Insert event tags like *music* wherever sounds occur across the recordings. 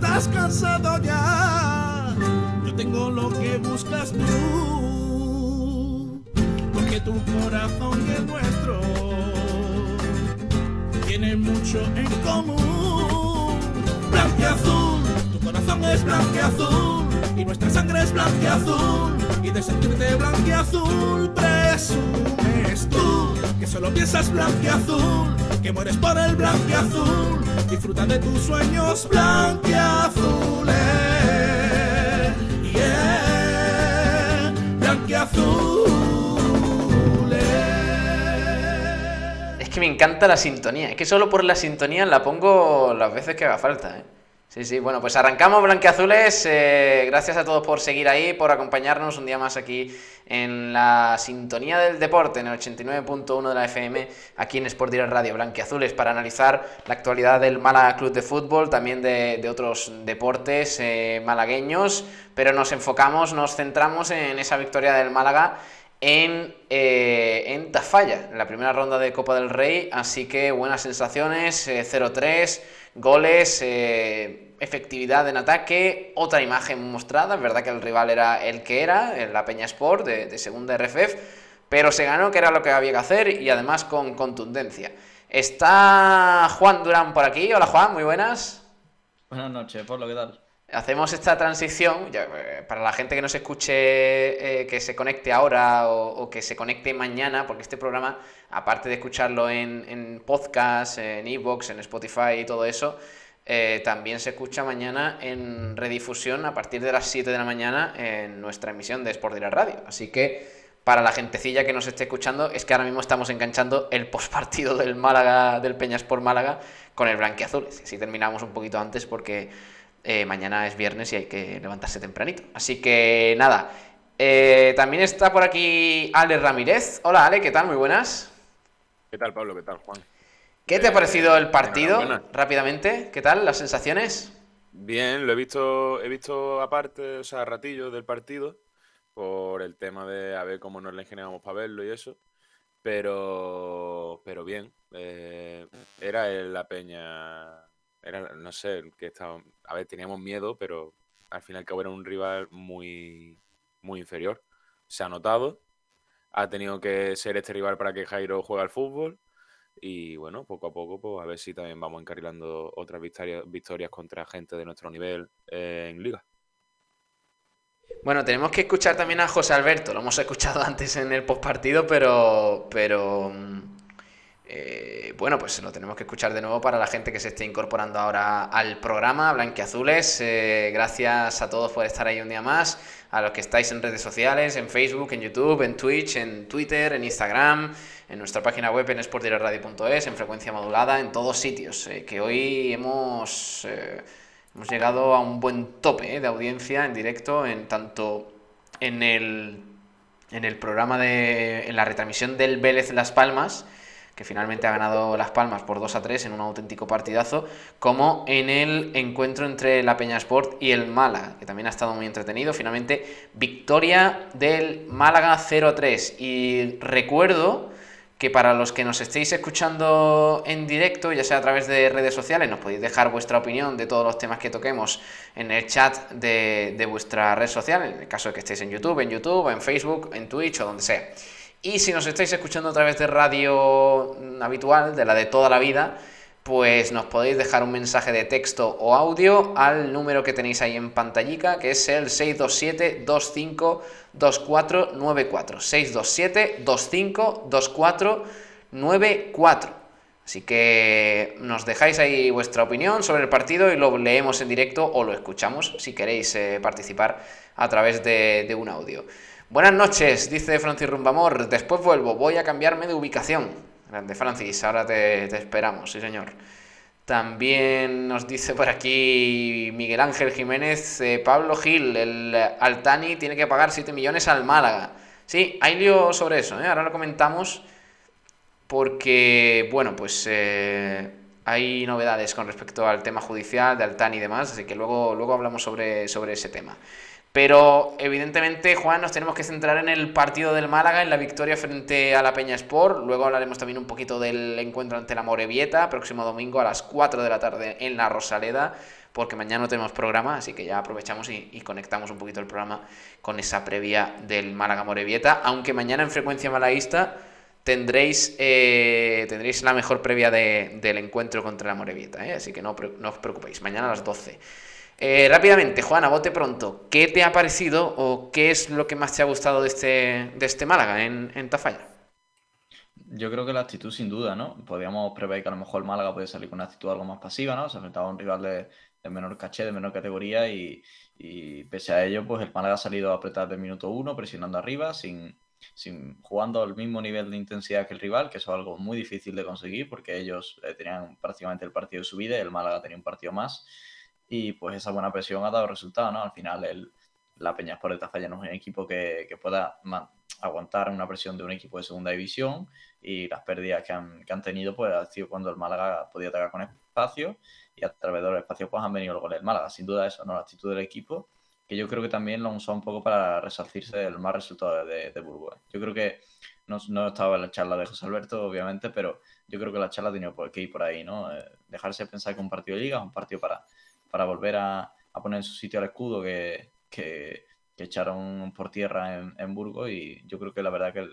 estás cansado ya. Yo tengo lo que buscas tú, porque tu corazón y el nuestro tienen mucho en común. Blanqueazul, tu corazón es blanqueazul y nuestra sangre es blanqueazul y de sentirte blanqueazul presumes tú que solo piensas blanqueazul, que mueres por el blanqueazul, disfruta de tus sueños blanqueazules. Yeah, blanqueazules. Es que me encanta la sintonía. Es que solo por la sintonía la pongo las veces que haga falta, ¿eh? Sí, sí, bueno, pues arrancamos Blanqueazules. Eh, gracias a todos por seguir ahí, por acompañarnos un día más aquí en la sintonía del deporte, en el 89.1 de la FM, aquí en Sport Direct Radio Blanqueazules, para analizar la actualidad del Málaga Club de Fútbol, también de, otros deportes eh, malagueños, pero nos enfocamos, nos centramos en esa victoria del Málaga en, eh, en Tafalla, en la primera ronda de Copa del Rey, así que buenas sensaciones, 0-3 goles, eh, efectividad en ataque, otra imagen mostrada, es verdad que el rival era el que era, la Peña Sport de, segunda RFF, pero se ganó que era lo que había que hacer y además con contundencia. Está Juan Durán por aquí, hola Juan, muy buenas. Buenas noches, por lo que tal. Hacemos esta transición, eh, para la gente que nos escuche, eh, que se conecte ahora o, que se conecte mañana, porque este programa, aparte de escucharlo en, podcast, en Evox, en Spotify y todo eso, eh, también se escucha mañana en redifusión a partir de las 7 de la mañana en nuestra emisión de Sport Direct Radio. Así que para la gentecilla que nos esté escuchando, es que ahora mismo estamos enganchando el postpartido del Málaga, del Peñasport Málaga, con el blanquiazul. Si terminamos un poquito antes porque eh, mañana es viernes y hay que levantarse tempranito. Así que nada. Eh, también está por aquí Ale Ramírez. Hola Ale, ¿qué tal? Muy buenas. ¿Qué tal Pablo? ¿Qué tal Juan? ¿Qué te ha parecido el partido? Rápidamente, ¿qué tal? ¿Las sensaciones? Bien, lo he visto, he visto aparte, o sea, ratillo del partido, por el tema de a ver cómo nos le ingeniamos para verlo y eso. Pero, pero bien, eh, era la peña era, no sé, que estaba, a ver, teníamos miedo, pero al fin y al cabo era un rival muy, muy inferior. Se ha notado, ha tenido que ser este rival para que Jairo juegue al fútbol y bueno, poco a poco, pues a ver si también vamos encarrilando otras victorias, victorias contra gente de nuestro nivel en liga. Bueno, tenemos que escuchar también a José Alberto, lo hemos escuchado *laughs* antes en el postpartido, pero, pero mm, eh, bueno, pues lo tenemos que escuchar de nuevo para la gente que se esté incorporando ahora al programa Blanquiazules. Eh, gracias a todos por estar ahí un día más, a los que estáis en redes sociales, en Facebook, en YouTube, en Twitch, en Twitter, en Instagram, en nuestra página web en sportdireradio.es, en frecuencia modulada, en todos sitios. Eh, que hoy hemos, hemos llegado a un buen tope de audiencia en directo, en tanto en el, en el programa de. en la retransmisión del Vélez Las Palmas que finalmente ha ganado Las Palmas por 2 a 3 en un auténtico partidazo, como en el encuentro entre la Peña Sport y el Málaga, que también ha estado muy entretenido. Finalmente, victoria del Málaga 0 a 3. Y recuerdo que para los que nos estéis escuchando en directo, ya sea a través de redes sociales, nos podéis dejar vuestra opinión de todos los temas que toquemos en el chat de, vuestra red social, en el caso de que estéis en YouTube, en YouTube, en Facebook, en Twitch o donde sea. Y si nos estáis escuchando a través de radio habitual, de la de toda la vida, pues nos podéis dejar un mensaje de texto o audio al número que tenéis ahí en pantallica, que es el 627-252494. 627-252494. Así que nos dejáis ahí vuestra opinión sobre el partido y lo leemos en directo o lo escuchamos si queréis eh, participar a través de un audio. Buenas noches, dice Francis Rumbamor. Después vuelvo, voy a cambiarme de ubicación. Grande Francis, ahora te, esperamos, sí señor. También nos dice por aquí Miguel Ángel Jiménez, eh, Pablo Gil, el Altani tiene que pagar 7 millones al Málaga. Sí, hay lío sobre eso, ¿eh? ahora lo comentamos porque, bueno, pues eh, hay novedades con respecto al tema judicial de Altani y demás, así que luego, luego hablamos sobre, sobre ese tema. Pero evidentemente, Juan, nos tenemos que centrar en el partido del Málaga, en la victoria frente a la Peña Sport. Luego hablaremos también un poquito del encuentro ante la Morevieta, próximo domingo a las 4 de la tarde en la Rosaleda, porque mañana no tenemos programa, así que ya aprovechamos y, conectamos un poquito el programa con esa previa del Málaga Morevieta. Aunque mañana en frecuencia malaísta tendréis, eh, tendréis la mejor previa del encuentro contra la Morevieta, ¿eh? así que no, no os preocupéis, mañana a las 12. Eh, rápidamente, Juana, bote pronto, ¿qué te ha parecido o qué es lo que más te ha gustado de este, de este Málaga en, en Tafalla? Yo creo que la actitud sin duda, ¿no? Podríamos prever que a lo mejor el Málaga puede salir con una actitud algo más pasiva, ¿no? Se enfrentaba a un rival de, menor caché, de menor categoría y, pese a ello, pues el Málaga ha salido a apretar del minuto uno, presionando arriba, sin, sin jugando al mismo nivel de intensidad que el rival, que eso es algo muy difícil de conseguir porque ellos eh, tenían prácticamente el partido de su vida y el Málaga tenía un partido más y pues esa buena presión ha dado resultado, ¿no? Al final el, la Peña Sport de Tafalla no es un equipo que, que pueda aguantar una presión de un equipo de segunda división y las pérdidas que han, que han tenido pues ha sido cuando el Málaga podía atacar con espacio y a través de los espacios pues han venido los goles del Málaga. Sin duda eso, ¿no? La actitud del equipo que yo creo que también lo han usado un poco para resarcirse del mal resultado de, de Burgos. Yo creo que no, no, estaba en la charla de José Alberto, obviamente, pero yo creo que la charla ha tenido que ir por ahí, ¿no? Eh, dejarse pensar que un partido de liga es un partido para para volver a, poner en su sitio al escudo que, echaron por tierra en, en, Burgos y yo creo que la verdad que,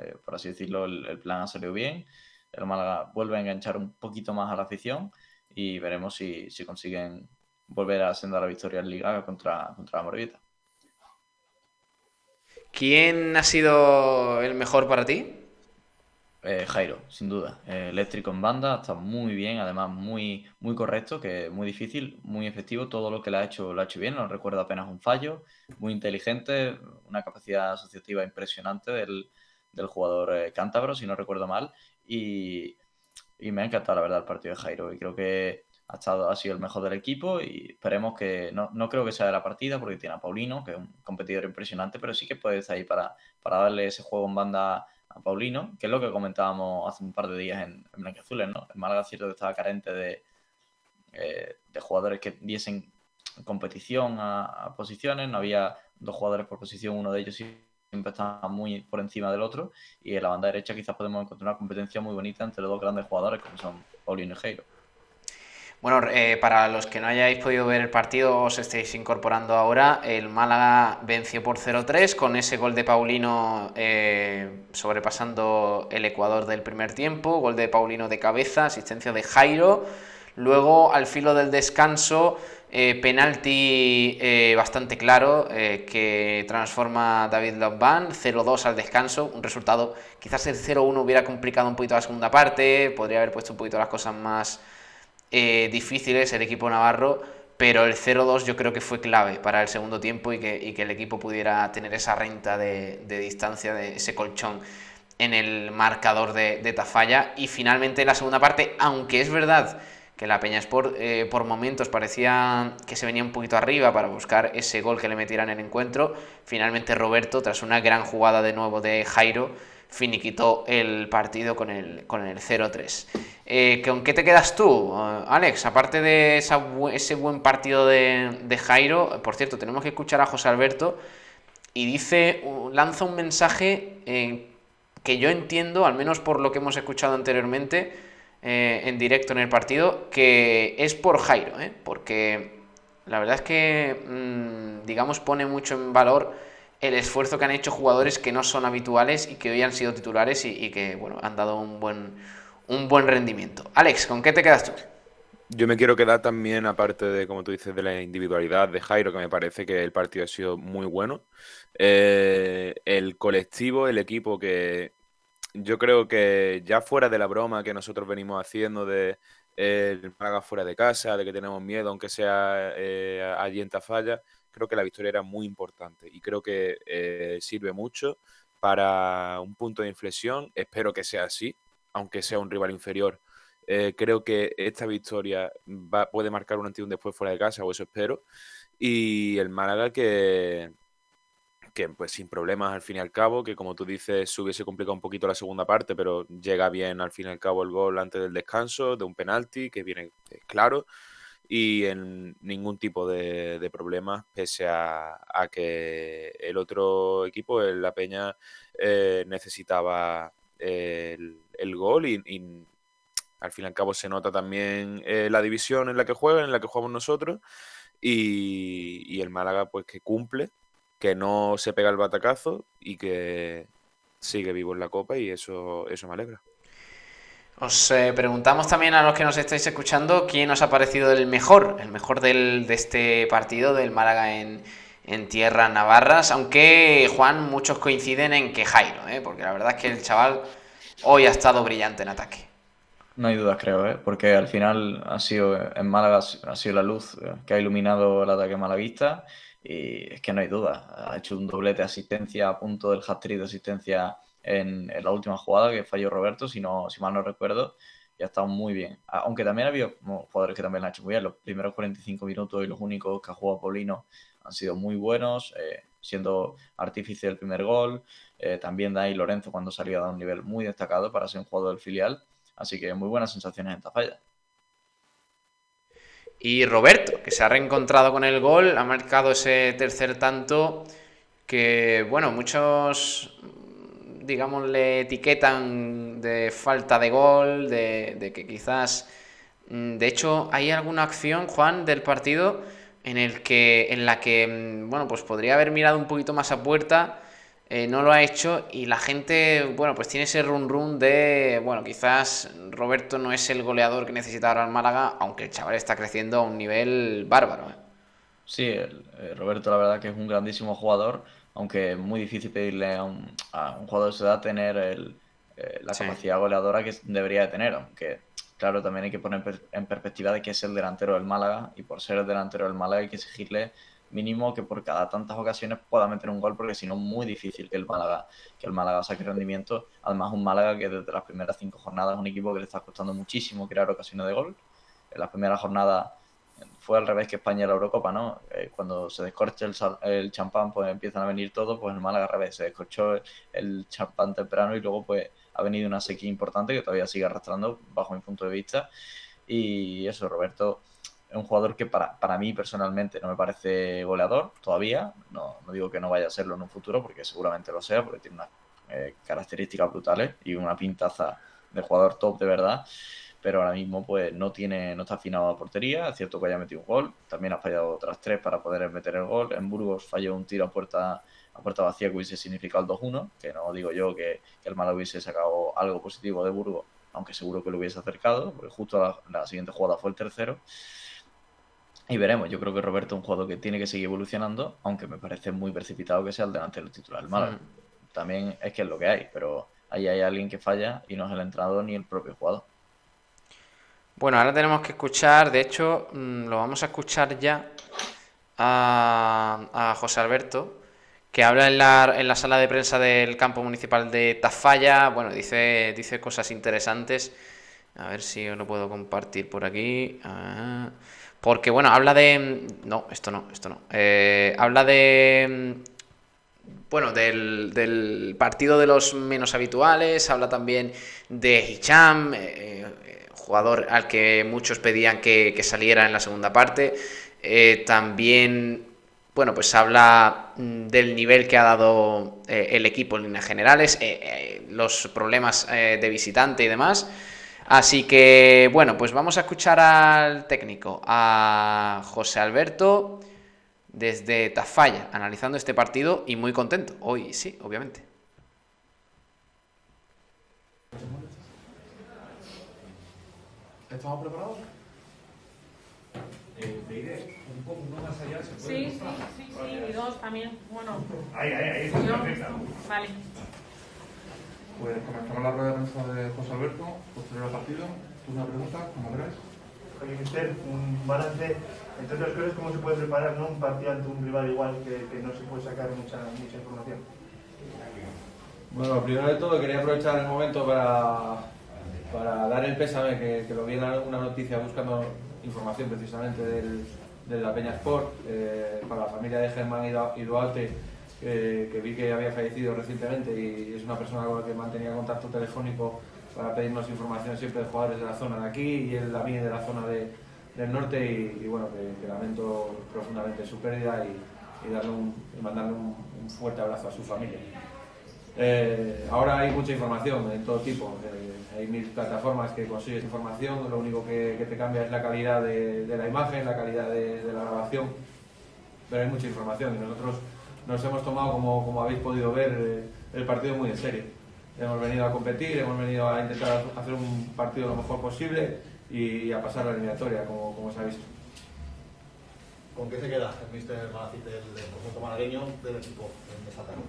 eh, por así decirlo, el, plan ha salido bien. El Málaga vuelve a enganchar un poquito más a la afición y veremos si, consiguen volver a senda la victoria en Liga contra, contra la Morevieta. ¿Quién ha sido el mejor para ti? Eh, Jairo, sin duda. Eh, eléctrico en banda, está muy bien, además muy, muy correcto, que muy difícil, muy efectivo. Todo lo que le ha hecho lo ha hecho bien, no recuerdo apenas un fallo. Muy inteligente, una capacidad asociativa impresionante del, jugador eh, cántabro, si no recuerdo mal. Y, me ha encantado, la verdad, el partido de Jairo. Y creo que ha, estado, ha sido el mejor del equipo. Y esperemos que, no, no creo que sea de la partida, porque tiene a Paulino, que es un competidor impresionante, pero sí que puede estar ahí para, para darle ese juego en banda a Paulino, que es lo que comentábamos hace un par de días en, en Blanquiazules, ¿no? El Málaga cierto que estaba carente de, eh, de jugadores que diesen competición a, posiciones, no había dos jugadores por posición, uno de ellos siempre estaba muy por encima del otro, y en la banda derecha quizás podemos encontrar una competencia muy bonita entre los dos grandes jugadores como son Paulino y Jairo. Bueno, eh, para los que no hayáis podido ver el partido, os estáis incorporando ahora. El Málaga venció por 0-3 con ese gol de Paulino eh, sobrepasando el Ecuador del primer tiempo. Gol de Paulino de cabeza, asistencia de Jairo. Luego, al filo del descanso, eh, penalti bastante claro que transforma David Lobban, 0-2 al descanso, un resultado, quizás el 0-1 hubiera complicado un poquito la segunda parte, podría haber puesto un poquito las cosas más, eh, difíciles el equipo navarro, pero el 0-2 yo creo que fue clave para el segundo tiempo y que, el equipo pudiera tener esa renta de, distancia, de ese colchón en el marcador de, Tafalla. Y finalmente la segunda parte, aunque es verdad que la Peña Sport eh, por momentos parecía que se venía un poquito arriba para buscar ese gol que le metieran en el encuentro, finalmente Roberto, tras una gran jugada de nuevo de Jairo, finiquitó el partido con el, con el 0-3. Eh, ¿Con qué te quedas tú, eh, Alex? Aparte de ese buen partido de, Jairo, por cierto, tenemos que escuchar a José Alberto y dice, lanza un mensaje eh, que yo entiendo, al menos por lo que hemos escuchado anteriormente en directo en el partido, que es por Jairo, porque la verdad es que, mm, digamos, pone mucho en valor el esfuerzo que han hecho jugadores que no son habituales y que hoy han sido titulares y, que bueno, han dado un buen, un buen rendimiento. Alex, ¿con qué te quedas tú? Yo me quiero quedar también, aparte de, como tú dices, de la individualidad de Jairo, que me parece que el partido ha sido muy bueno. Eh, el colectivo, el equipo que yo creo que ya fuera de la broma que nosotros venimos haciendo de el paga fuera de casa, de que tenemos miedo, aunque sea eh, allí en Tafalla, creo que la victoria era muy importante y creo que eh, sirve mucho para un punto de inflexión. Espero que sea así, aunque sea un rival inferior. Eh, creo que esta victoria va, puede marcar un antes y un después fuera de casa, o eso espero. Y el Málaga que, que pues sin problemas al fin y al cabo, que como tú dices se hubiese complicado un poquito la segunda parte, pero llega bien al fin y al cabo el gol antes del descanso, de un penalti, que viene eh, claro y en ningún tipo de, problemas, pese a, que el otro equipo, la Peña, eh, necesitaba el, gol y, al fin y al cabo se nota también eh, la división en la que juegan, en la que jugamos nosotros y, el Málaga pues que cumple, que no se pega el batacazo y que sigue vivo en la Copa y eso, eso me alegra. Os eh, preguntamos también a los que nos estáis escuchando quién os ha parecido el mejor, el mejor del, de este partido del Málaga en, en tierras navarras, aunque Juan, muchos coinciden en que Jairo, ¿eh? porque la verdad es que el chaval hoy ha estado brillante en ataque. No hay dudas, creo, ¿eh? porque al final ha sido en Málaga ha sido la luz que ha iluminado el ataque malaguista y es que no hay duda. Ha hecho un doblete de asistencia a punto del hat-trick de asistencia en, la última jugada que falló Roberto, si, si mal no recuerdo, y ha estado muy bien. Aunque también ha habido jugadores que también lo han hecho muy bien. Los primeros 45 minutos y los únicos que ha jugado Paulino han sido muy buenos, eh, siendo artífice del primer gol. Eh, también Dani Lorenzo cuando salió a dar un nivel muy destacado para ser un jugador del filial. Así que muy buenas sensaciones en Tafalla. Y Roberto, que se ha reencontrado con el gol, ha marcado ese tercer tanto que, bueno, muchos, digamos, le etiquetan de falta de gol, de, que quizás... Mm, de hecho, hay alguna acción, Juan, del partido en el que en la que mm, bueno pues podría haber mirado un poquito más a puerta eh, no lo ha hecho y la gente bueno pues tiene ese run run de bueno quizás Roberto no es el goleador que necesita ahora el Málaga aunque el chaval está creciendo a un nivel bárbaro ¿eh? sí eh, Roberto la verdad que es un grandísimo jugador aunque es muy difícil pedirle a un, jugador de su edad tener la capacidad goleadora que debería de tener aunque claro, también hay que poner en perspectiva de que es el delantero del Málaga y por ser el delantero del Málaga hay que exigirle mínimo que por cada tantas ocasiones pueda meter un gol porque si no es muy difícil que el Málaga que el Málaga saque rendimiento. Además un Málaga que desde las primeras cinco jornadas es un equipo que le está costando muchísimo crear ocasiones de gol. En las primeras jornadas fue al revés que España en la Eurocopa, ¿no? Eh, cuando se descorcha el, el, champán, pues empiezan a venir todos, pues el Málaga al revés, se descorchó el champán temprano y luego pues ha venido una sequía importante que todavía sigue arrastrando bajo mi punto de vista. Y eso, Roberto es un jugador que para, para mí personalmente no me parece goleador todavía. No, no, digo que no vaya a serlo en un futuro, porque seguramente lo sea, porque tiene unas eh, características brutales y una pintaza de jugador top de verdad. Pero ahora mismo pues no tiene, no está afinado a la portería. Es cierto que haya metido un gol. También ha fallado otras tres para poder meter el gol. En Burgos falló un tiro a puerta a puerta vacía que hubiese significado el 2-1, que no digo yo que, el Málaga hubiese sacado algo positivo de Burgos, aunque seguro que lo hubiese acercado, porque justo la, siguiente jugada fue el tercero. Y veremos, yo creo que Roberto es un jugador que tiene que seguir evolucionando, aunque me parece muy precipitado que sea el delantero titular del Málaga. Mm. También es que es lo que hay, pero ahí hay alguien que falla y no es el entrenador ni el propio jugador. Bueno, ahora tenemos que escuchar, de hecho, mm, lo vamos a escuchar ya a, José Alberto, que habla en la, en la sala de prensa del campo municipal de Tafalla. Bueno, dice, dice cosas interesantes. A ver si os lo puedo compartir por aquí. Ah, porque, bueno, habla de... No, esto no, esto no. Eh, habla de... Bueno, del, del, partido de los menos habituales. Habla también de Hicham, eh, eh, jugador al que muchos pedían que, que saliera en la segunda parte. también bueno, pues habla mm, del nivel que ha dado eh, el equipo en líneas generales, eh, eh, los problemas de visitante y demás. Así que, bueno, pues vamos a escuchar al técnico, a José Alberto, desde Tafalla, analizando este partido y muy contento. Hoy sí, obviamente. ¿Estamos preparados? Sí, sí, sí, sí, y dos también. Bueno. Ahí, ahí, ahí, está perfecta. Vale. Pues comenzamos la rueda de prensa de José Alberto, posterior al partido. ¿Tú una pregunta? ¿Cómo crees? Oye, Mister, un balance, entre otras cosas, ¿cómo se puede preparar ¿no? un partido ante un rival igual que, que no se puede sacar mucha, mucha información? Bueno, primero de todo quería aprovechar el momento para, para dar el pésame, que, que lo vi en una noticia buscando información precisamente del, de la Peña Sport, eh, para la familia de Germán y Duarte, que vi que había fallecido recientemente y es una persona con la que mantenía contacto telefónico para pedirnos información siempre de jugadores de la zona de aquí y él a mí de la zona de, del norte y, bueno, que, lamento profundamente su pérdida y, mandarle un, fuerte abrazo a su familia. Eh, ahora hay mucha información de todo tipo. eh, hay mil plataformas que consigues información, lo único que, te cambia es la calidad de, la imagen, la calidad de, de la grabación, pero hay mucha información y nosotros nos hemos tomado, como, como habéis podido ver, eh, el partido muy en serio. Hemos venido a competir, hemos venido a intentar hacer un partido lo mejor posible y a pasar la eliminatoria, como, como se ha visto. ¿Con qué se queda el míster Malacite del conjunto malagueño del equipo en esta tarde?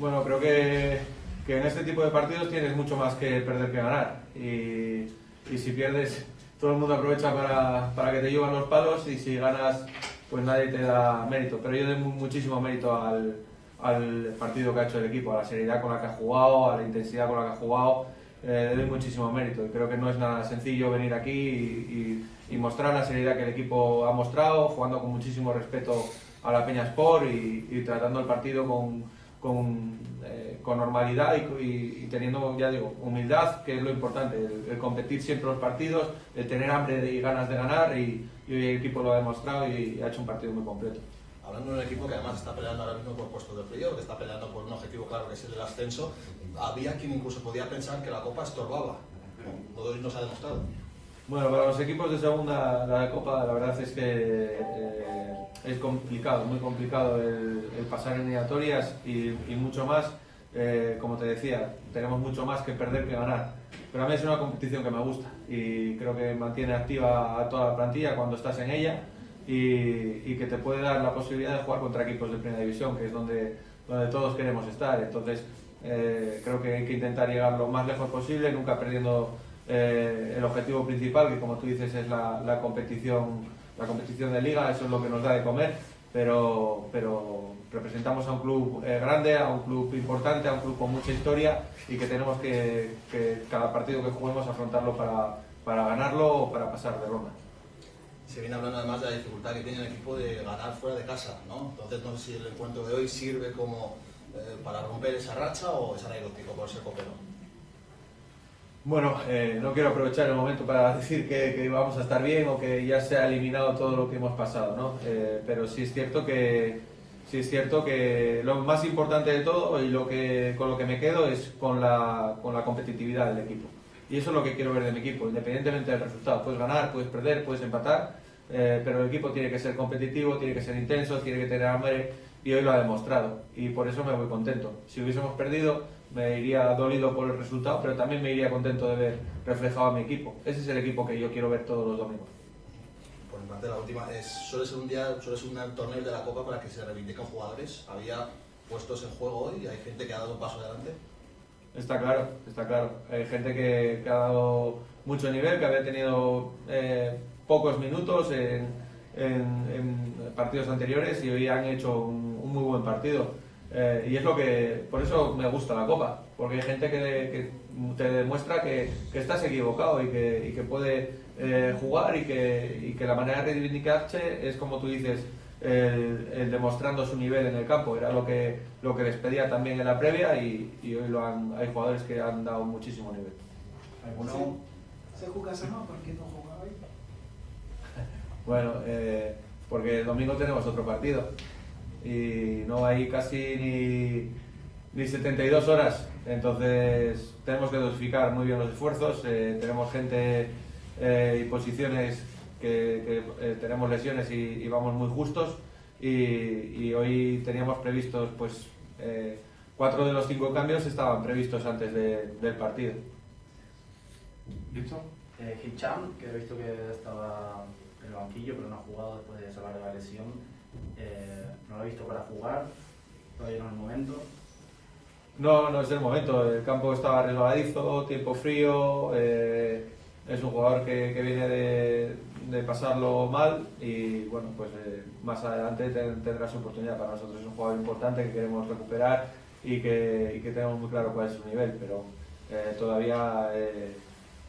Bueno, creo que, que en este tipo de partidos tienes mucho más que perder que ganar. Y, y si pierdes, todo el mundo aprovecha para, para que te llevan los palos y si ganas, pues nadie te da mérito. Pero yo doy mu- muchísimo mérito al, al partido que ha hecho el equipo, a la seriedad con la que ha jugado, a la intensidad con la que ha jugado. Eh, le doy muchísimo mérito y creo que no es nada sencillo venir aquí y, y- y mostrar la seriedad que el equipo ha mostrado, jugando con muchísimo respeto a la Peña Sport y, y tratando el partido con, con, eh, con normalidad y, teniendo, ya digo, humildad, que es lo importante, el, el competir siempre los partidos, el tener hambre y ganas de ganar y hoy el equipo lo ha demostrado y ha hecho un partido muy completo. Hablando de un equipo que además está peleando ahora mismo por puestos de playoff, que está peleando por un objetivo claro que es el del ascenso, había quien incluso podía pensar que la Copa estorbaba. Todo nos ha demostrado. Bueno, para los equipos de segunda, la Copa, la verdad es que eh, es complicado, muy complicado el, el pasar eliminatorias y, y mucho más, eh, como te decía, tenemos mucho más que perder que ganar. Pero a mí es una competición que me gusta y creo que mantiene activa a toda la plantilla cuando estás en ella y, que te puede dar la posibilidad de jugar contra equipos de primera división, que es donde, donde todos queremos estar. Entonces, eh, creo que hay que intentar llegar lo más lejos posible, nunca perdiendo eh, el objetivo principal, que como tú dices es la, la competición, la competición de liga, eso es lo que nos da de comer, pero, pero representamos a un club eh, grande, a un club importante, a un club con mucha historia y que tenemos que, que cada partido que juguemos afrontarlo para, para ganarlo o para pasar de ronda. Se viene hablando además de la dificultad que tiene el equipo de ganar fuera de casa, ¿no? Entonces no sé si el encuentro de hoy sirve como eh, para romper esa racha o es anecdótico por ser copero. Bueno, eh, no quiero aprovechar el momento para decir que, que vamos a estar bien o que ya se ha eliminado todo lo que hemos pasado, ¿no? Eh, pero sí es cierto que sí es cierto que lo más importante de todo y lo que con lo que me quedo es con la, con la competitividad del equipo. Y eso es lo que quiero ver de mi equipo, independientemente del resultado. Puedes ganar, puedes perder, puedes empatar, eh, pero el equipo tiene que ser competitivo, tiene que ser intenso, tiene que tener hambre y hoy lo ha demostrado. Y por eso me voy contento. Si hubiésemos perdido, me iría dolido por el resultado, pero también me iría contento de ver reflejado a mi equipo. Ese es el equipo que yo quiero ver todos los domingos. Por mi parte, la última es, suele ser un día, suele ser un torneo de la Copa para que se reivindiquen jugadores. Había puestos en juego hoy hay gente que ha dado un paso adelante. Está claro, está claro. Hay gente que, ha dado mucho nivel, que había tenido eh, pocos minutos en, partidos anteriores y hoy han hecho un, muy buen partido. Eh, y es lo que, por eso me gusta la Copa, porque hay gente que, te demuestra que, que estás equivocado y que, y que puede eh, jugar y que, y que la manera de reivindicarse es como tú dices, el, el demostrando su nivel en el campo. Era lo que, lo que les pedía también en la previa y, y hoy lo han, hay jugadores que han dado muchísimo nivel. ¿Alguno se juega no? ¿Por qué no jugaba hoy? *laughs* Bueno, eh, porque el domingo tenemos otro partido y no hay casi ni, ni 72 horas, entonces tenemos que dosificar muy bien los esfuerzos, eh, tenemos gente eh, y posiciones que, que, eh, tenemos lesiones y, y vamos muy justos y, y hoy teníamos previstos pues eh, cuatro de los cinco cambios estaban previstos antes de- del partido. ¿Listo? Eh, Hicham, que he visto que estaba en el banquillo, pero no ha jugado después de salvar de la lesión. Eh, no lo he visto para jugar, todavía no es el momento. No, no es el momento. El campo estaba resbaladizo, tiempo frío. eh, es un jugador que, que viene de, de pasarlo mal y bueno, pues eh, más adelante ten- tendrá su oportunidad. Para nosotros es un jugador importante que queremos recuperar y que, y que tenemos muy claro cuál es su nivel, pero eh, todavía eh,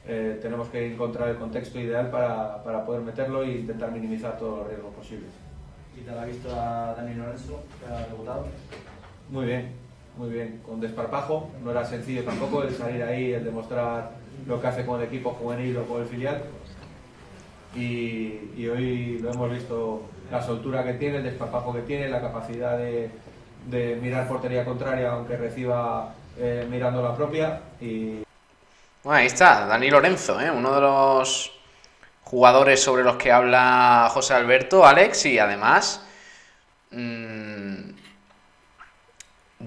eh, tenemos que encontrar el contexto ideal para, para poder meterlo e intentar minimizar todos los riesgos posibles. ¿Y te la ha visto a Dani Lorenzo, que ha debutado? Muy bien, muy bien, con desparpajo. No era sencillo tampoco el salir ahí, el demostrar lo que hace con el equipo juvenil o con el filial. y, y hoy lo hemos visto la soltura que tiene, el desparpajo que tiene, la capacidad de, de mirar portería contraria aunque reciba eh, mirando la propia y Bueno, ahí está, Dani Lorenzo, ¿eh? uno de los jugadores sobre los que habla José Alberto, Alex, y además, mm,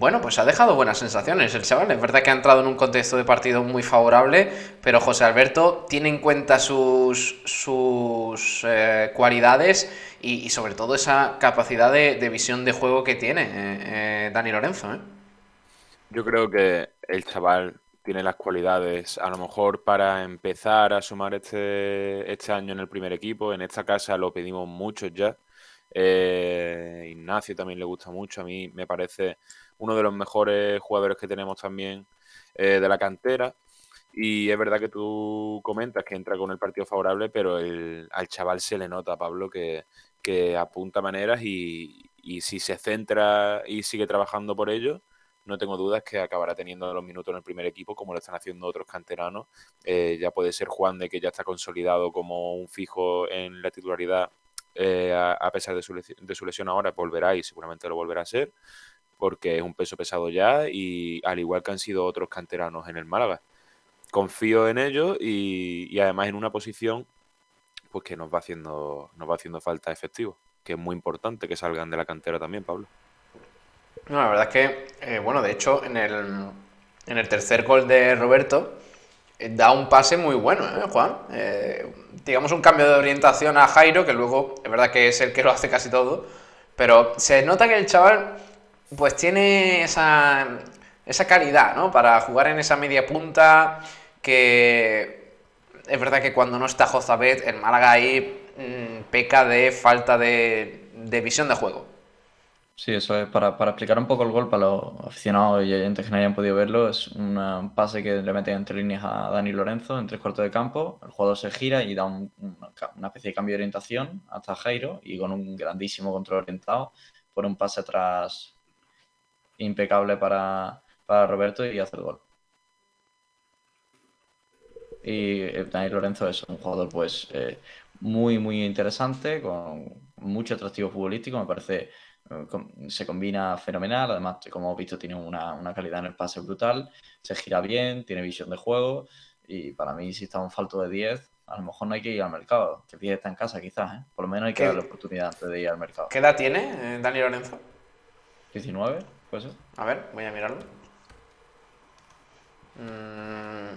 bueno, pues ha dejado buenas sensaciones el chaval. Es verdad que ha entrado en un contexto de partido muy favorable, pero José Alberto tiene en cuenta sus, sus eh, cualidades y, sobre todo esa capacidad de, visión de juego que tiene eh, eh, Dani Lorenzo. ¿eh? Yo creo que el chaval tiene las cualidades, a lo mejor para empezar a sumar este, este año en el primer equipo. En esta casa lo pedimos muchos ya. Eh, Ignacio también le gusta mucho. A mí me parece uno de los mejores jugadores que tenemos también eh, de la cantera. Y es verdad que tú comentas que entra con el partido favorable, pero el- al chaval se le nota, Pablo, que, que apunta maneras y, y si se centra y sigue trabajando por ello, no tengo dudas que acabará teniendo los minutos en el primer equipo, como lo están haciendo otros canteranos. Eh, ya puede ser Juan de que ya está consolidado como un fijo en la titularidad, eh, a, a pesar de su, de su lesión ahora, volverá y seguramente lo volverá a ser, porque es un peso pesado ya y al igual que han sido otros canteranos en el Málaga. Confío en ellos y, además en una posición pues que nos va haciendo, nos va haciendo falta efectivo, que es muy importante que salgan de la cantera también, Pablo. No, la verdad es que, eh, bueno, de hecho, en el, en el tercer gol de Roberto, eh, da un pase muy bueno, ¿eh, Juan? Eh, digamos un cambio de orientación a Jairo, que luego es verdad que es el que lo hace casi todo, pero se nota que el chaval, pues tiene esa, esa calidad, ¿no? Para jugar en esa media punta, que es verdad que cuando no está Jozabet, el Málaga ahí mm, peca de falta de, de visión de juego. Sí, eso es para, para explicar un poco el gol para los aficionados y oyentes que no hayan podido verlo. Es un pase que le meten entre líneas a Dani Lorenzo en tres cuartos de campo. El jugador se gira y da un- una, una especie de cambio de orientación hasta Jairo y con un grandísimo control orientado pone un pase atrás impecable para, para Roberto y hace el gol. Y eh, Dani Lorenzo es un jugador pues eh, muy muy interesante, con mucho atractivo futbolístico, me parece eh, se combina fenomenal, además como hemos visto tiene una, una calidad en el pase brutal, se gira bien, tiene visión de juego y para mí si está un falto de 10, a lo mejor no hay que ir al mercado, que 10 está en casa quizás, ¿eh? por lo menos hay que ¿Qué- darle oportunidad antes de ir al mercado. ¿Qué edad tiene eh, Dani Lorenzo? 19, pues. A ver, voy a mirarlo. Mm,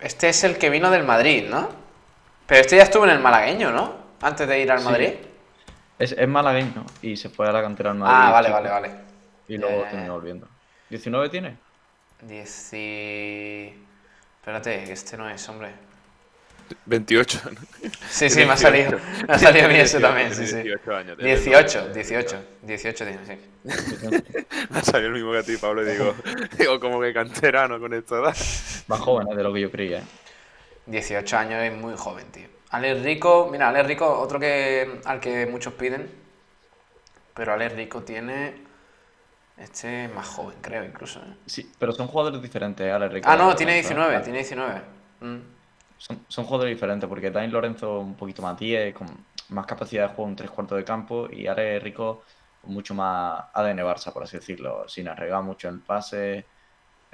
Este es el que vino del Madrid, ¿no? Pero este ya estuvo en el malagueño, ¿no? Antes de ir al Sí. Madrid. Es, es malagueño y se fue a la cantera del Madrid. Ah, vale, chico, vale, vale. Y luego Eh. terminó volviendo. ¿19 tiene? Dieci... Espérate, este no es, hombre. 28. ¿no? Sí, sí, me ha salido, me ha salido ese 18, también, sí, sí. 18 años. tiene 18, 18, 18 tiene, sí. *laughs* Me ha salido el mismo que a ti, Pablo, y digo, *laughs* digo como que canterano con esta edad. Más joven ¿eh? de lo que yo creía. ¿eh? 18 años es muy joven, tío. Alex Rico, mira, Alex Rico, otro que al que muchos piden, pero Alex Rico tiene este es más joven, creo, incluso. ¿eh? Sí, pero son jugadores diferentes, Ale Rico. Ah, no, tiene 19, claro. tiene 19. Mm. Son, son jugadores diferentes porque Dani Lorenzo un poquito más 10, con más capacidad de juego en tres cuartos de campo y Ale Rico mucho más ADN Barça, por así decirlo, sin arriesgar mucho el pase,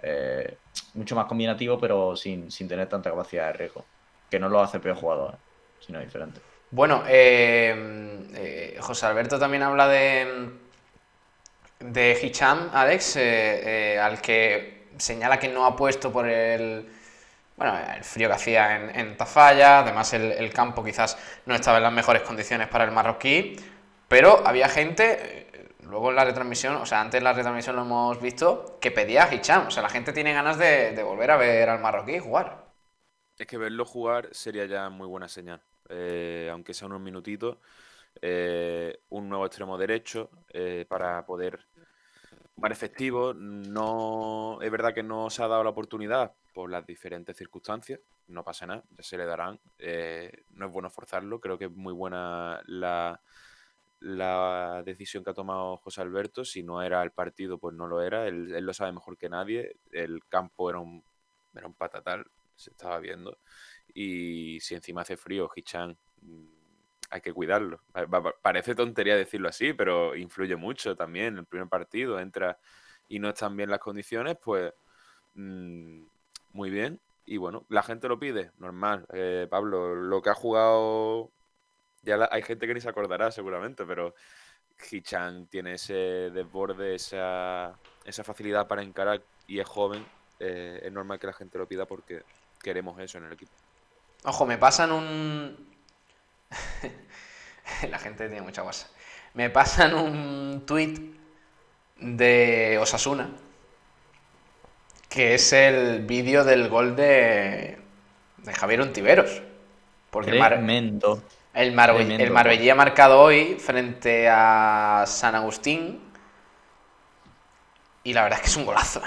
eh, mucho más combinativo, pero sin, sin tener tanta capacidad de riesgo. Que no lo hace el peor jugador, sino diferente. Bueno, eh, eh, José Alberto también habla de, de Hicham, Alex, eh, al que señala que no ha puesto por el, bueno, el frío que hacía en, en Tafalla, además el, campo quizás no estaba en las mejores condiciones para el marroquí, pero había gente, eh, luego en la retransmisión, o sea, antes en la retransmisión lo hemos visto, que pedía a Hicham, o sea, la gente tiene ganas de, volver a ver al marroquí jugar. Es que verlo jugar sería ya muy buena señal. Eh, aunque sea unos minutitos, eh, un nuevo extremo derecho para poder jugar efectivo. No, es verdad que no se ha dado la oportunidad por las diferentes circunstancias. No pasa nada, ya se le darán. Eh, no es bueno forzarlo. Creo que es muy buena la, la decisión que ha tomado José Alberto. Si no era el partido, pues no lo era. Él, él lo sabe mejor que nadie. El campo era un, era un patatal, se estaba viendo. Y si encima hace frío, Hichan, mm, hay que cuidarlo. Pa- pa- Parece tontería decirlo así, pero influye mucho también. El primer partido entra y no están bien las condiciones, pues mm, muy bien. Y bueno, la gente lo pide, normal. Eh, Pablo, lo que ha jugado, ya hay gente que ni se acordará seguramente, pero Hichan tiene ese desborde, esa, esa facilidad para encarar y es joven. eh, es normal que la gente lo pida porque queremos eso en el equipo. Ojo, me pasan un. *laughs* La gente tiene mucha guasa. Me pasan un tweet de Osasuna, que es el vídeo del gol de, de Javier Ontiveros. Porque Mar- Tremendo. el, Marbe- tremendo el. Marbellí ha marcado hoy frente a San Agustín. Y la verdad es que es un golazo.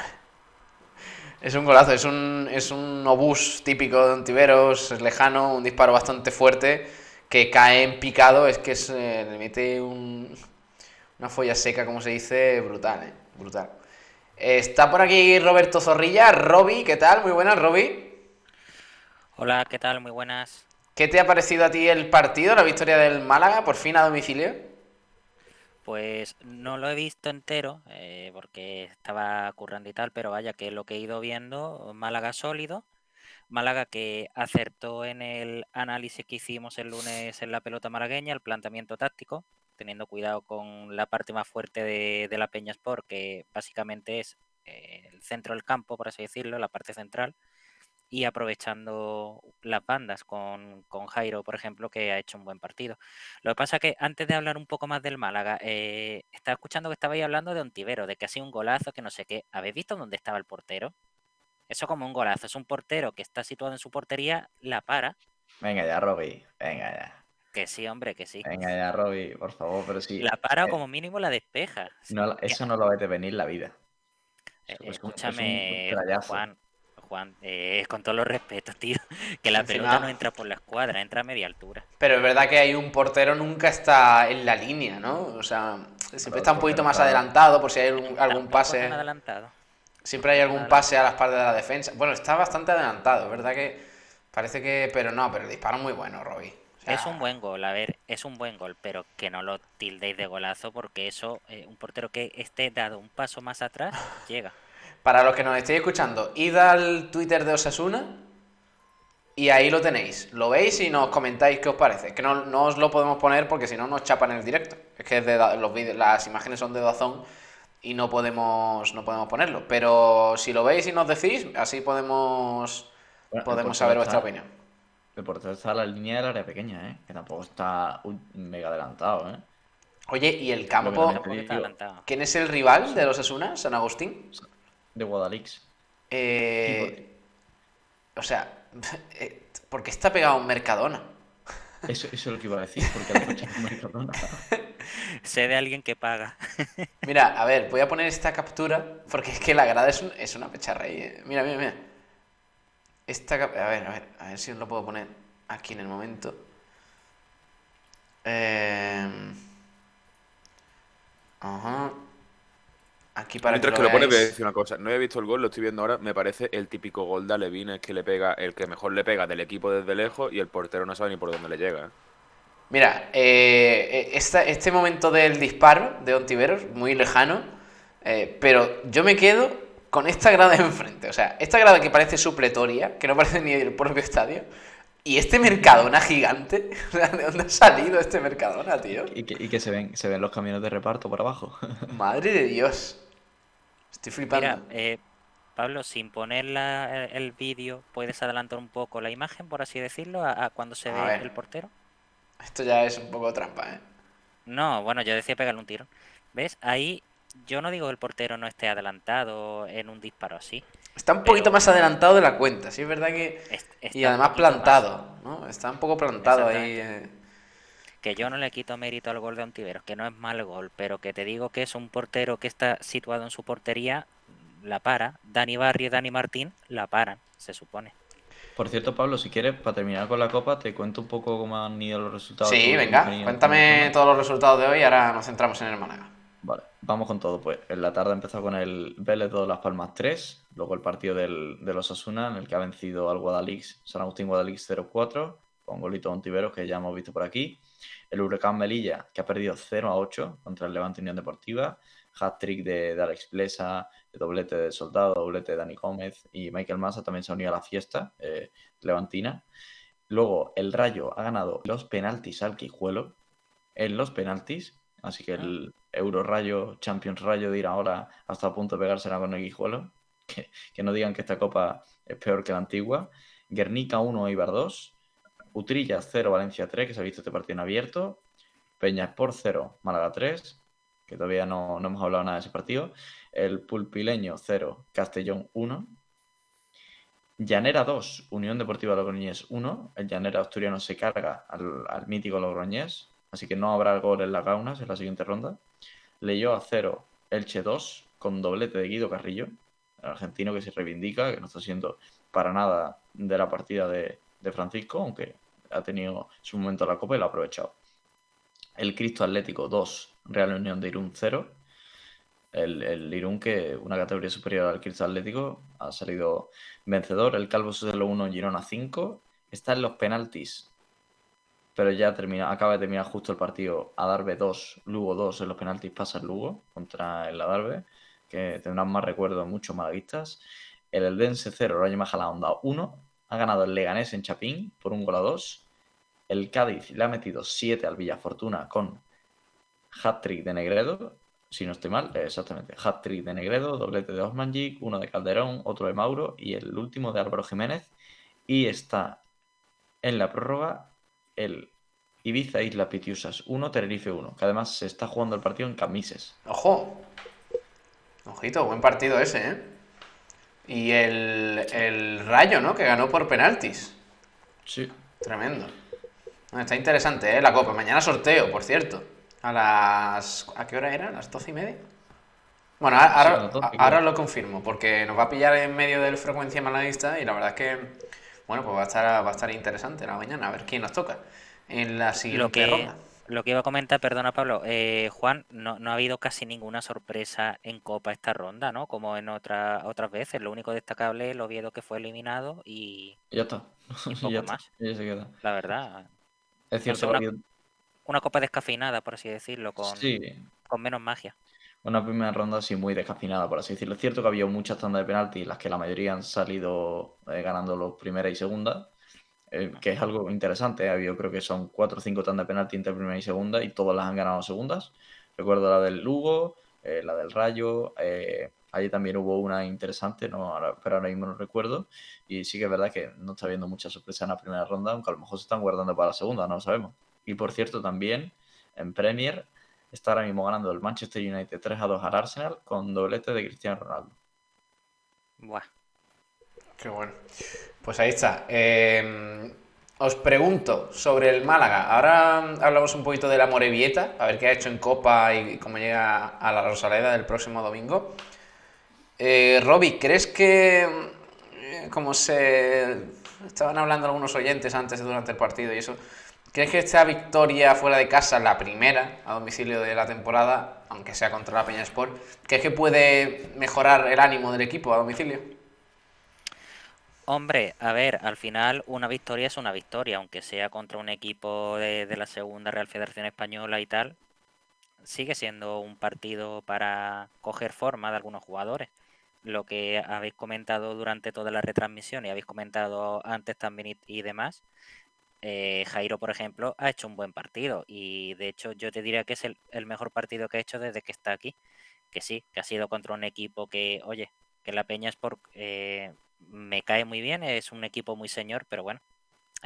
Es un golazo, es un, es un obús típico de Ontiveros, es lejano, un disparo bastante fuerte que cae en picado, es que es, eh, le mete un- una folla seca, como se dice, brutal, ¿eh? Brutal. Está por aquí Roberto Zorrilla, Roby, ¿qué tal? Muy buenas, Roby. Hola, ¿qué tal? Muy buenas. ¿Qué te ha parecido a ti el partido, la victoria del Málaga, por fin a domicilio? Pues no lo he visto entero eh, porque estaba currando y tal, pero vaya que lo que he ido viendo, Málaga sólido, Málaga que acertó en el análisis que hicimos el lunes en la pelota malagueña, el planteamiento táctico, teniendo cuidado con la parte más fuerte de, la Peña Sport, que básicamente es eh, el centro del campo, por así decirlo, la parte central, y aprovechando las bandas con, con Jairo, por ejemplo, que ha hecho un buen partido. Lo que pasa que antes de hablar un poco más del Málaga, eh, estaba escuchando que estabais hablando de Ontivero, de que ha sido un golazo, que no sé qué. ¿Habéis visto dónde estaba el portero? Eso como un golazo, es un portero que está situado en su portería, la para, Venga ya, Robbie. Venga ya. que sí, hombre, que sí. Venga ya, Robbie, por favor, pero sí. La para o eh, como mínimo la despeja. no la- eso no lo ves de venir la vida. Eh, es un- es un Escúchame. Juan, Juan, eh, con todos los respetos, tío, *laughs* que la Encima- pelota no entra por la escuadra, entra a media altura. Pero es verdad que hay un portero nunca está en la línea, ¿no? O sea, siempre está un poquito más adelantado por si hay algún, algún pase. tan adelantado. Siempre hay algún pase a las partes de la defensa. Bueno, está bastante adelantado, verdad que parece que... Pero no, pero el disparo es muy bueno, Robbie. O sea, Es un buen gol, a ver, es un buen gol, pero que no lo tildéis de golazo porque eso, eh, un portero que esté dado un paso más atrás, *laughs* llega. Para los que nos estéis escuchando, id al Twitter de Osasuna y ahí lo tenéis. Lo veis y nos comentáis qué os parece. Que no, no os lo podemos poner porque si no nos chapan en el directo. Es que es de da- los vídeos- las imágenes son de Dazón y no podemos, no podemos ponerlo. Pero si lo veis y nos decís, así podemos, Bueno, podemos saber vuestra está- opinión. El portero está a la línea del área pequeña, ¿eh? Que tampoco está mega adelantado, ¿eh? Oye, ¿y el campo? ¿Quién es el rival de los Osasuna? ¿San Agustín? de Guadalix. Eh, o sea, *laughs* eh, ¿por qué está pegado a un Mercadona? Eso, eso es lo que iba a decir, porque la fecha es muy cabrona. Sé de alguien que paga. *laughs* Mira, a ver, voy a poner esta captura porque es que la grada es, un- es una pecharra. y, eh, Mira, mira, mira. Esta a ver, a ver, a ver si os lo puedo poner aquí en el momento. Eh, Ajá. Aquí para Mientras que que lo lo pones, voy a decir una cosa. No he visto el gol, lo estoy viendo ahora. Me parece el típico gol de Alevines que le pega, el que mejor le pega del equipo desde lejos y el portero no sabe ni por dónde le llega. ¿eh? Mira, eh, eh, esta- este momento del disparo de Ontiveros, muy lejano, eh, pero yo me quedo con esta grada enfrente. O sea, esta grada que parece supletoria, que no parece ni el propio estadio, y este Mercadona gigante. *laughs* O sea, ¿De dónde ha salido este Mercadona, tío? Y que, y que se ven, se ven los camiones de reparto por abajo. *laughs* Madre de Dios. Estoy flipando. Mira, eh, Pablo, sin poner la- el vídeo, ¿puedes adelantar un poco la imagen, por así decirlo, a, a cuando se A ve ver. el portero? Esto ya es un poco trampa, ¿eh? No, bueno, yo decía pegarle un tiro. ¿Ves? Ahí yo no digo que el portero no esté adelantado en un disparo así. Está un poquito Pero- más adelantado de la cuenta, sí, es verdad que... Es- Y además más. plantado, ¿no? Está un poco plantado ahí. eh. Que yo no le quito mérito al gol de Ontiveros, que no es mal gol, pero que te digo que es un portero que está situado en su portería, la para. Dani Barrio y Dani Martín la paran, se supone. Por cierto, Pablo, si quieres, para terminar con la copa, te cuento un poco cómo han ido los resultados. Sí, venga, cuéntame todos los resultados de hoy, ahora nos centramos en el Málaga. Vale, Vamos con todo, pues. En la tarde empezó con el Vélez de Las Palmas 3, luego el partido del, de los Asuna, en el que ha vencido al Guadalix, San Agustín Guadalix 0-4, con golito Ontiveros, que ya hemos visto por aquí. El Huracán Melilla, que ha perdido 0-8 contra el Levante Unión Deportiva. Hat-trick de, Alex Plesa, doblete de Soldado, doblete de Dani Gómez y Michael Massa también se ha unido a la fiesta eh, levantina. Luego, el Rayo ha ganado los penaltis al Quijuelo en los penaltis, así que el Euro Rayo, Champions Rayo de ir ahora hasta a punto de pegársela con el Guijuelo. *laughs* Que, que, no digan que esta copa es peor que la antigua. Guernica 1, Ibar 2. Utrilla 0, Valencia 3, que se ha visto este partido en abierto. Peña por 0, Málaga 3, que todavía no, no, hemos hablado nada de ese partido. El Pulpileño 0, Castellón 1. Llanera 2, Unión Deportiva Logroñés 1. El Llanera Asturiano se carga al, al mítico Logroñés, así que no habrá gol en las gaunas en la siguiente ronda. Leyó a 0, Elche 2, con doblete de Guido Carrillo, el argentino que se reivindica, que no está siendo para nada de la partida de, de Francisco, aunque ha tenido su momento en la Copa y lo ha aprovechado. El Cristo Atlético 2, Real Unión de Irún 0. El, el, Irún, que una categoría superior al Cristo Atlético, ha salido vencedor. El Calvo Sotelo 1, Girona 5. Está en los penaltis, pero ya termina, acaba de terminar justo el partido. Adarve 2, Lugo 2. En los penaltis pasa el Lugo contra el Adarve, que tendrán más recuerdos muchos malaguistas. El Eldense 0, Rayo Majadahonda 1. Ha ganado el Leganés en Chapín por un gol a 2. El Cádiz le ha metido 7 al Villafortuna con hat-trick de Negredo, si no estoy mal, exactamente, hat-trick de Negredo, doblete de Osmanjic, uno de Calderón, otro de Mauro y el último de Álvaro Jiménez. Y está en la prórroga el Ibiza Isla Pitiusas 1, Tenerife 1, que además se está jugando el partido en camises. ¡Ojo! Ojito, buen partido ese, ¿eh? Y el, el Rayo, ¿no? Que ganó por penaltis. Sí. Tremendo. Está interesante, ¿eh? La Copa. Mañana sorteo, por cierto. A las... ¿A qué hora era? ¿A las doce y media? Bueno, ahora, sí, ahora lo confirmo, porque nos va a pillar en medio del frecuencia malaguista y la verdad es que, bueno, pues va a estar, va a estar interesante la mañana, a ver quién nos toca en la siguiente lo que, ronda. Lo que iba a comentar, perdona Pablo, eh, Juan, no, no, ha habido casi ninguna sorpresa en Copa esta ronda, ¿no? Como en otra, otras veces. Lo único destacable es el Oviedo que fue eliminado y, y ya está. y *laughs* poco ya más. Está. Ya se queda. La verdad. Es cierto, no sé, una, una, copa descafeinada, por así decirlo, con, sí. con menos magia. Una primera ronda así muy descafeinada, por así decirlo. Es cierto que había muchas tandas de penalti, en las que la mayoría han salido eh, ganando los primera y segunda, eh, que es algo interesante. ¿eh? Yo creo que son cuatro o cinco tandas de penalti entre primera y segunda y todas las han ganado segundas. Recuerdo la del Lugo, eh, la del Rayo, allí también hubo una interesante, no, pero ahora mismo no recuerdo. Y sí que es verdad que no está habiendo mucha sorpresa en la primera ronda, aunque a lo mejor se están guardando para la segunda, no lo sabemos. Y por cierto, también en Premier está ahora mismo ganando el Manchester United 3 a 2 al Arsenal con doblete de Cristiano Ronaldo. Buah. Qué bueno. Pues ahí está. Eh, os pregunto sobre el Málaga. Ahora hablamos un poquito de la Morevieta, a ver qué ha hecho en Copa y cómo llega a la Rosaleda del próximo domingo. Eh, Roby, ¿crees que, eh, como se estaban hablando algunos oyentes antes durante el partido y eso, ¿crees que esta victoria fuera de casa, la primera a domicilio de la temporada, aunque sea contra la Peña Sport, ¿crees que puede mejorar el ánimo del equipo a domicilio? Hombre, a ver, al final una victoria es una victoria, aunque sea contra un equipo de, la segunda Real Federación Española y tal, sigue siendo un partido para coger forma de algunos jugadores. Lo que habéis comentado durante toda la retransmisión y habéis comentado antes también y, y demás, eh, Jairo, por ejemplo, ha hecho un buen partido y de hecho yo te diría que es el, el mejor partido que ha hecho desde que está aquí. Que sí, que ha sido contra un equipo que, oye, que la Peña es por... Eh, me cae muy bien, es un equipo muy señor, pero bueno,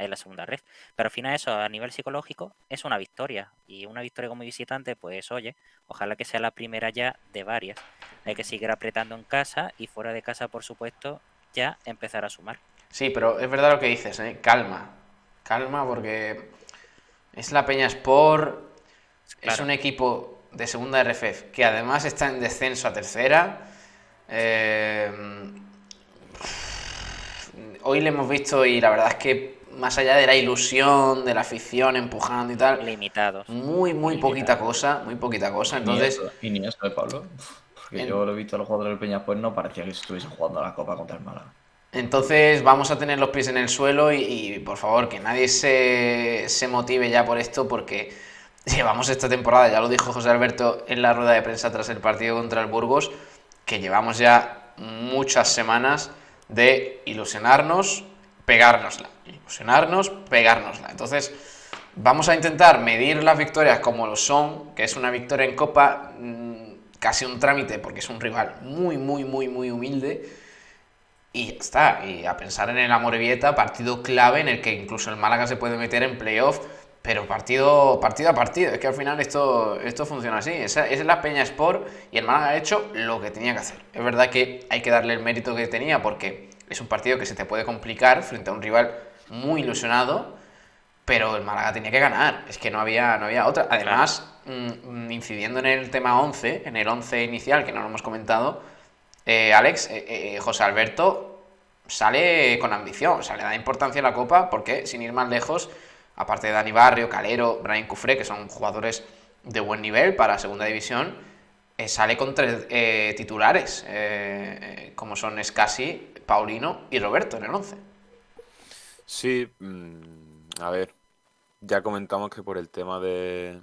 es la segunda red. Pero al final eso, a nivel psicológico, es una victoria. Y una victoria como visitante, pues oye, ojalá que sea la primera ya de varias. Hay que seguir apretando en casa y fuera de casa, por supuesto, ya empezar a sumar. Sí, pero es verdad lo que dices, ¿eh? calma. Calma porque es la Peña Sport, claro. es un equipo de segunda RFF que además está en descenso a tercera. Eh, hoy le hemos visto y la verdad es que más allá de la ilusión, de la afición empujando y tal, Limitados. muy, muy poquita cosa, muy poquita cosa. Entonces, Y ni eso, ¿eh, Pablo? Porque En- yo lo he visto a los jugadores del Peñas, pues no parecía que estuviesen jugando a la Copa contra el Málaga. Entonces vamos a tener los pies en el suelo y, y, por favor que nadie se, se motive ya por esto porque *laughs* llevamos esta temporada, ya lo dijo José Alberto en la rueda de prensa tras el partido contra el Burgos, que llevamos ya muchas semanas de ilusionarnos, pegárnosla, ilusionarnos, pegárnosla. Entonces vamos a intentar medir las victorias como lo son, que es una victoria en Copa, mm, casi un trámite porque es un rival muy, muy, muy, muy humilde. Y ya está, y a pensar en el Amorebieta, partido clave en el que incluso el Málaga se puede meter en playoff, pero partido, partido a partido. Es que al final esto, esto funciona así. Esa, esa es la Peña Sport y el Málaga ha hecho lo que tenía que hacer. Es verdad que hay que darle el mérito que tenía porque es un partido que se te puede complicar frente a un rival muy ilusionado, pero el Málaga tenía que ganar. Es que no había, no había otra. Además, mm, mm, incidiendo en el tema 11, en el 11 inicial, que no lo hemos comentado, eh, Alex, eh, eh, José Alberto sale con ambición, o sea, le da importancia a la Copa porque, sin ir más lejos, aparte de Dani Barrio, Calero, Brian Cufré, que son jugadores de buen nivel para Segunda División, eh, sale con tres eh, titulares, eh, como son Scassi, Paulino y Roberto en el 11. Sí, mm, a ver, ya comentamos que por el tema de,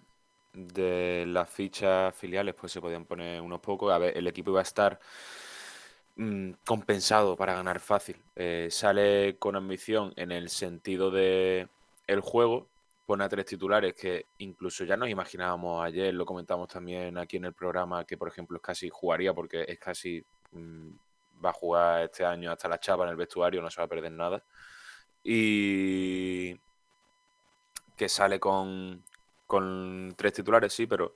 las fichas filiales, pues se podían poner unos pocos. A ver, el equipo iba a estar mm, compensado para ganar fácil. Sale con ambición en el sentido de el juego, pone a tres titulares que incluso ya nos imaginábamos ayer, lo comentamos también aquí en el programa, que por ejemplo es casi jugaría porque es casi va a jugar este año hasta la chapa en el vestuario, no se va a perder nada. Y que sale con, con tres titulares, sí, pero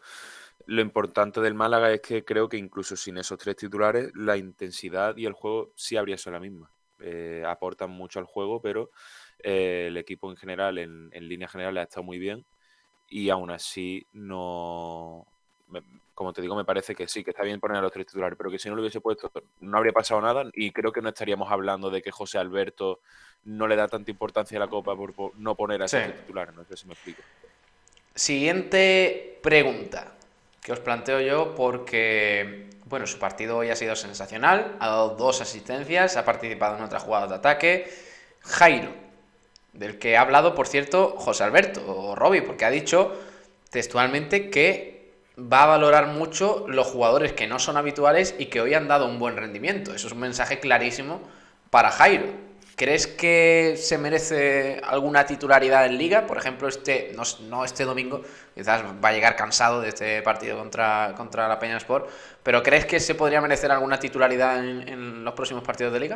lo importante del Málaga es que creo que incluso sin esos tres titulares, la intensidad y el juego sí habría sido la misma. Eh, aportan mucho al juego, pero eh, el equipo en general, en, en línea general, ha estado muy bien y aún así no... me- como te digo, me parece que sí, que está bien poner a los tres titulares, pero que si no lo hubiese puesto no habría pasado nada y creo que no estaríamos hablando de que José Alberto no le da tanta importancia a la Copa por, por no poner a Sí. tres titulares, no sé si me explico. Siguiente pregunta que os planteo yo porque, bueno, su partido hoy ha sido sensacional, ha dado dos asistencias, ha participado en otras jugadas de ataque. Jairo, del que ha hablado, por cierto, José Alberto o Robbie, porque ha dicho textualmente que va a valorar mucho los jugadores que no son habituales y que hoy han dado un buen rendimiento. Eso es un mensaje clarísimo para Jairo. ¿Crees que se merece alguna titularidad en liga? Por ejemplo, este, no, no este domingo, quizás va a llegar cansado de este partido contra, contra la Peña Sport, pero ¿crees que se podría merecer alguna titularidad en, los próximos partidos de liga?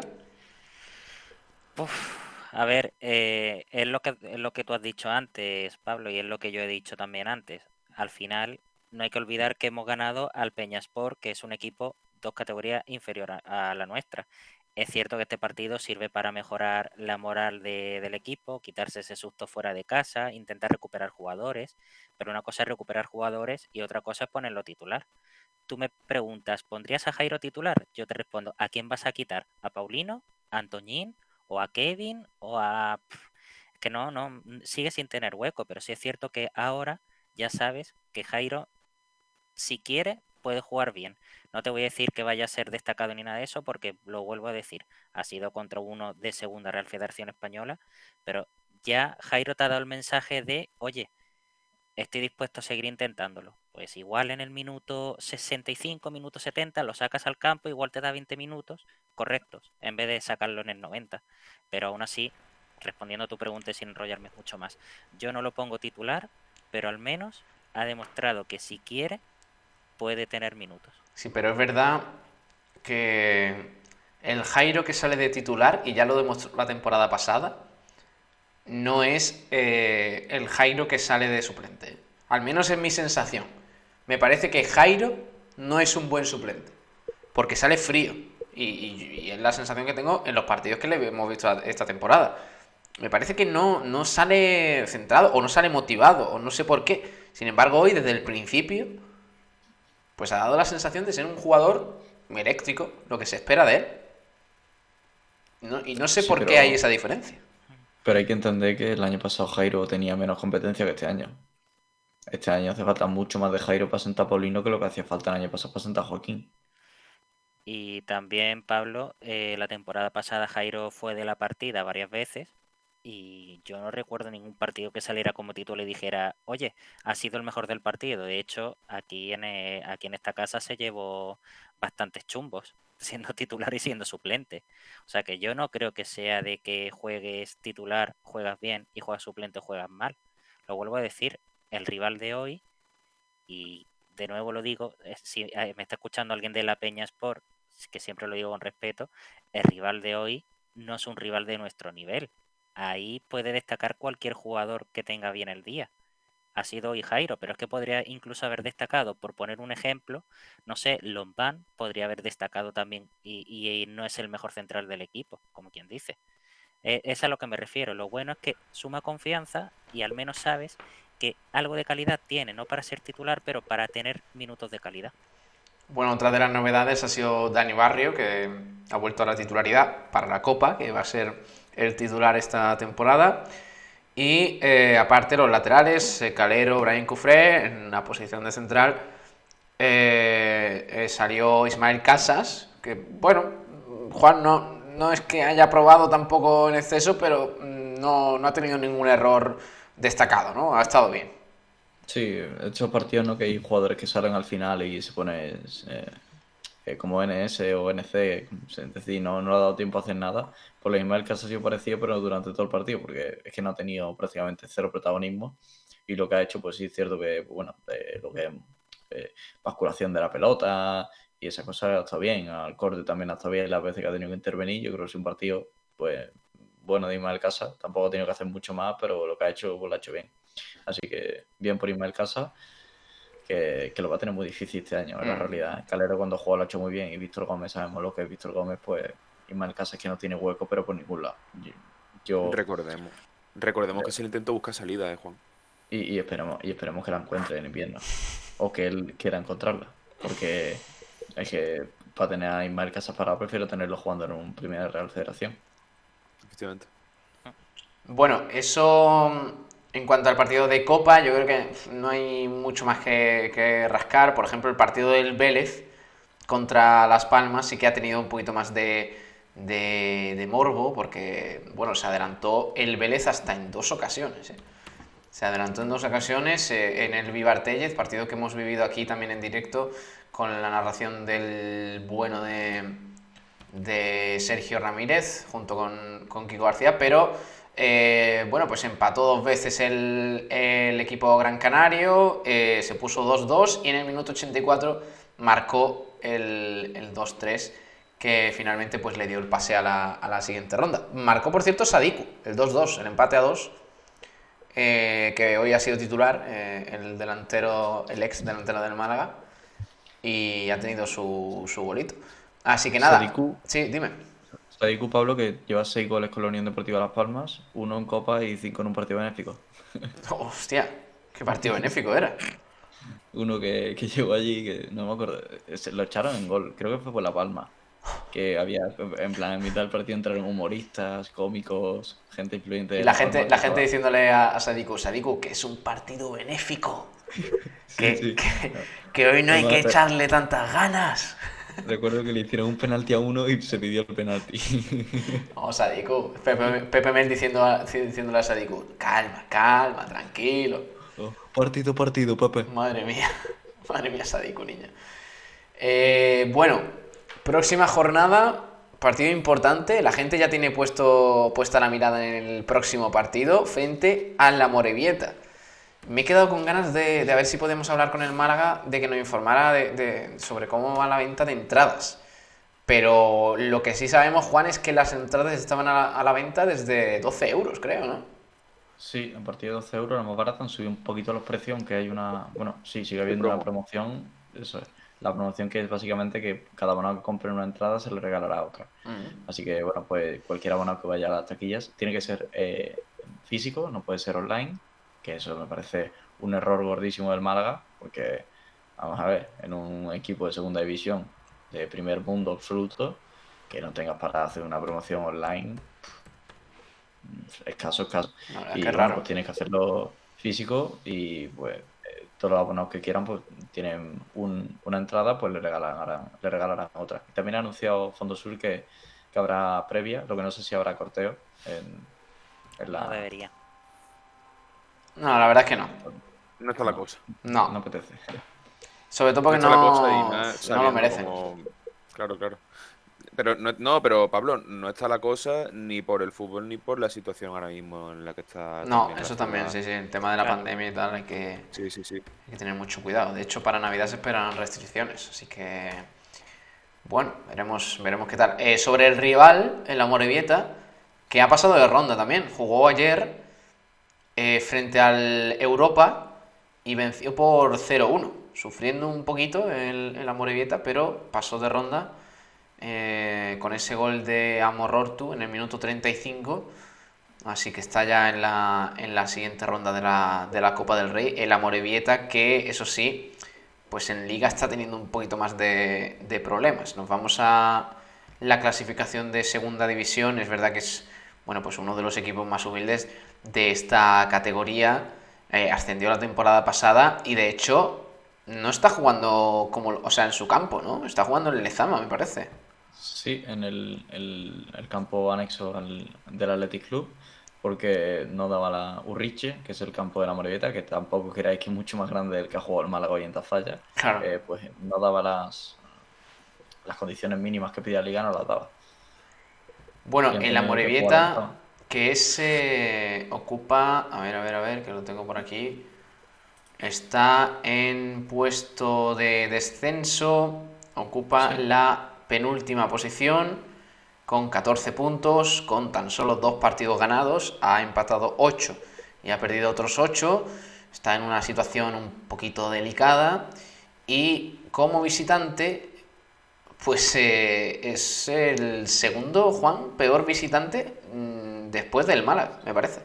Uf, a ver, eh, es lo que es lo que tú has dicho antes, Pablo, y es lo que yo he dicho también antes. Al final, no hay que olvidar que hemos ganado al Peñasport, que es un equipo dos categorías inferior a, la nuestra. Es cierto que este partido sirve para mejorar la moral de- del equipo, quitarse ese susto fuera de casa, intentar recuperar jugadores, pero una cosa es recuperar jugadores y otra cosa es ponerlo titular. Tú me preguntas, ¿pondrías a Jairo titular? Yo te respondo, ¿a quién vas a quitar? ¿A Paulino? ¿A Antoñín? ¿O a Kevin? ¿O a...? Que no, no, sigue sin tener hueco, pero sí es cierto que ahora ya sabes que Jairo, si quiere, puede jugar bien. No te voy a decir que vaya a ser destacado ni nada de eso, porque lo vuelvo a decir, ha sido contra uno de segunda Real Federación Española, pero ya Jairo te ha dado el mensaje de, oye, estoy dispuesto a seguir intentándolo. Pues igual en el minuto 65, minuto 70, lo sacas al campo, igual te da 20 minutos correctos, en vez de sacarlo en el 90. Pero aún así, respondiendo a tu pregunta y sin enrollarme mucho más, yo no lo pongo titular, pero al menos ha demostrado que si quiere, puede tener minutos. Sí, pero es verdad que el Jairo que sale de titular, y ya lo demostró la temporada pasada, no es eh, el Jairo que sale de suplente. Al menos es mi sensación. Me parece que Jairo no es un buen suplente, porque sale frío. Y, y- y es la sensación que tengo en los partidos que le hemos visto esta temporada. Me parece que no, no sale centrado o no sale motivado o no sé por qué. Sin embargo, hoy desde el principio pues ha dado la sensación de ser un jugador eléctrico, lo que se espera de él. No- y no sé Sí, por qué hay esa diferencia. Pero hay que entender que el año pasado Jairo tenía menos competencia que este año. Este año hace falta mucho más de Jairo para sentar a Paulino que lo que hacía falta el año pasado para sentar a Joaquín. Y también, Pablo, eh, la temporada pasada Jairo fue de la partida varias veces y yo no recuerdo ningún partido que saliera como título y dijera, oye, ha sido el mejor del partido. De hecho, aquí en, eh, aquí en esta casa se llevó bastantes chumbos, *laughs* siendo titular y siendo suplente. O sea que yo no creo que sea de que juegues titular, juegas bien y juegas suplente, juegas mal. Lo vuelvo a decir, el rival de hoy, y de nuevo lo digo, eh, si eh, me está escuchando alguien de la Peña Sport, que siempre lo digo con respeto, el rival de hoy no es un rival de nuestro nivel ahí puede destacar cualquier jugador que tenga bien el día. Ha sido hoy Jairo, pero es que podría incluso haber destacado, por poner un ejemplo, no sé, Lombán podría haber destacado también y, no es el mejor central del equipo, como quien dice. E, es a lo que me refiero. Lo bueno es que suma confianza y al menos sabes que algo de calidad tiene, no para ser titular, pero para tener minutos de calidad. Bueno, otra de las novedades ha sido Dani Barrio, que ha vuelto a la titularidad para la Copa, que va a ser el titular esta temporada. Y eh, aparte los laterales, eh, Calero, Brian Cufré, en la posición de central, eh, salió Ismael Casas, que bueno, Juan no, no es que haya probado tampoco en exceso, pero mm, no, no ha tenido ningún error destacado, ¿no? Ha estado bien. Sí, hecho partidos no que hay jugadores que salen al final y se pone como NS o NC, es decir, no, no ha dado tiempo a hacer nada. Por lo mismo el caso ha sido parecido, pero durante todo el partido, porque es que no ha tenido prácticamente cero protagonismo. Y lo que ha hecho, pues sí es cierto que, bueno, lo que es eh, basculación de la pelota y esa cosa ha estado bien. Al corte también ha estado bien las veces que ha tenido que intervenir. Yo creo que es un partido, pues, bueno de Ismael Casa. Tampoco ha tenido que hacer mucho más, pero lo que ha hecho, pues lo ha hecho bien. Así que bien por Ismael Casa que, lo va a tener muy difícil este año, en la mm. realidad. Calero cuando juega lo ha hecho muy bien y Víctor Gómez sabemos lo que es Víctor Gómez, pues Ismael Casa es que no tiene hueco, pero por ningún lado. Yo... Recordemos, recordemos que se le intentó buscar salida, ¿eh, Juan? Y, esperemos, y esperemos que la encuentre en invierno. O que él quiera encontrarla. Porque es que para tener a Ismael Casa parado prefiero tenerlo jugando en un Primera Real Federación. Bueno, eso en cuanto al partido de Copa, yo creo que no hay mucho más que, rascar. Por ejemplo, el partido del Vélez contra Las Palmas sí que ha tenido un poquito más de, morbo, porque, bueno, se adelantó el Vélez hasta en dos ocasiones. ¿eh? Se adelantó en dos ocasiones eh, en el Vivar Tellez, partido que hemos vivido aquí también en directo con la narración del bueno de, de Sergio Ramírez junto con, con Kiko García, pero eh, bueno, pues empató dos veces el, equipo Gran Canario, eh, se puso 2-2 y en el minuto 84 marcó el, 2-3 que finalmente pues le dio el pase a la, siguiente ronda. Marcó, por cierto, Sadiku, el 2-2, el empate a 2, eh, que hoy ha sido titular, el delantero, el ex delantero del Málaga, y ha tenido su, su bolito. Así que nada. Sí, dime. Sadiku Pablo que lleva seis goles con la Unión Deportiva Las Palmas, uno en Copa y cinco en un partido benéfico. *laughs* Hostia, ¿qué partido benéfico era? Uno que, que llegó allí, que no me acuerdo, se lo echaron en gol, creo que fue por La Palma. Que había, en plan, en mitad del partido entraron humoristas, cómicos, gente influyente. Y la, gente, la gente diciéndole a, Sadiku, Sadiku, que es un partido benéfico. *laughs* que, que, hoy no hay que echarle tantas ganas. Recuerdo que le hicieron un penalti a uno y se pidió el penalti. *laughs* Vamos, Sadiku. Pepe, Pepe Mel diciendo diciéndole a Sadiku, calma, calma, tranquilo. Oh, partido, partido, Pepe. Madre mía. *laughs* Madre mía, Sadiku, niña. Eh, bueno, próxima jornada, partido importante. La gente ya tiene puesto, puesta la mirada en el próximo partido frente a la Morevieta. Me he quedado con ganas de, de, ver si podemos hablar con el Málaga, de que nos informara de, sobre cómo va la venta de entradas. Pero lo que sí sabemos, Juan, es que las entradas estaban a la, venta desde 12 euros, creo, ¿no? Sí, a partir de 12 euros, la más barata, han subido un poquito los precios, aunque hay una... Bueno, sí, sigue habiendo una promoción, eso es. La promoción que es básicamente que cada abonado que compre una entrada se le regalará otra. Así que, bueno, pues cualquier abonado que vaya a las taquillas tiene que ser eh, físico, no puede ser online que eso me parece un error gordísimo del Málaga, porque, vamos a ver, en un equipo de segunda división de primer mundo absoluto, que no tengas para hacer una promoción online, escaso, escaso. Y que bueno, raro. pues tienes que hacerlo físico y pues todos los abonados que quieran pues tienen un- una entrada, pues le regalarán, le regalarán otra. Y también ha anunciado Fondo Sur que, que habrá previa, lo que no sé si habrá corteo en, en la... No debería. No, la verdad es que no. No está la cosa. No. No apetece. Sobre todo porque está la no, cosa y no lo merecen. cómo- Claro, claro. Pero no, no, pero Pablo, no está la cosa ni por el fútbol ni por la situación ahora mismo en la que está. No, también eso también, sí, sí. El tema de la Claro. pandemia y tal hay que, Sí, sí, sí. hay que tener mucho cuidado. De hecho, para Navidad se esperan restricciones, así que. Bueno, veremos, veremos qué tal. Eh, sobre el rival, el Amorebieta, que ha pasado de ronda también. Jugó ayer eh, frente al Europa y venció por 0-1. Sufriendo un poquito el, el Amorebieta, pero pasó de ronda eh, con ese gol de Amorortu en el minuto 35. Así que está ya en la, en la siguiente ronda de la, de la Copa del Rey. El Amorebieta, que eso sí, pues en Liga está teniendo un poquito más de, de problemas. Nos vamos a la clasificación de Segunda División. Es verdad que es bueno, pues uno de los equipos más humildes de esta categoría. Eh, ascendió la temporada pasada y de hecho no está jugando como, o sea, en su campo, ¿no? Está jugando en el Lezama, me parece. Sí, en el, el- el campo anexo al- del Athletic Club, porque no daba la Urriche, que es el campo de la Morevieta, que tampoco queráis que es mucho más grande del que ha jugado el Málaga hoy en Tafalla. Claro. eh, pues no daba las, las condiciones mínimas que pedía la Liga, no las daba. Bueno, en la Morevieta, que es, eh, ocupa, a ver, a ver, a ver, que lo tengo por aquí, está en puesto de descenso, ocupa la penúltima posición con 14 puntos, con tan solo dos partidos ganados, ha empatado 8 y ha perdido otros 8, está en una situación un poquito delicada y como visitante pues eh, es el segundo, Juan, peor visitante mm, después del Málaga, me parece.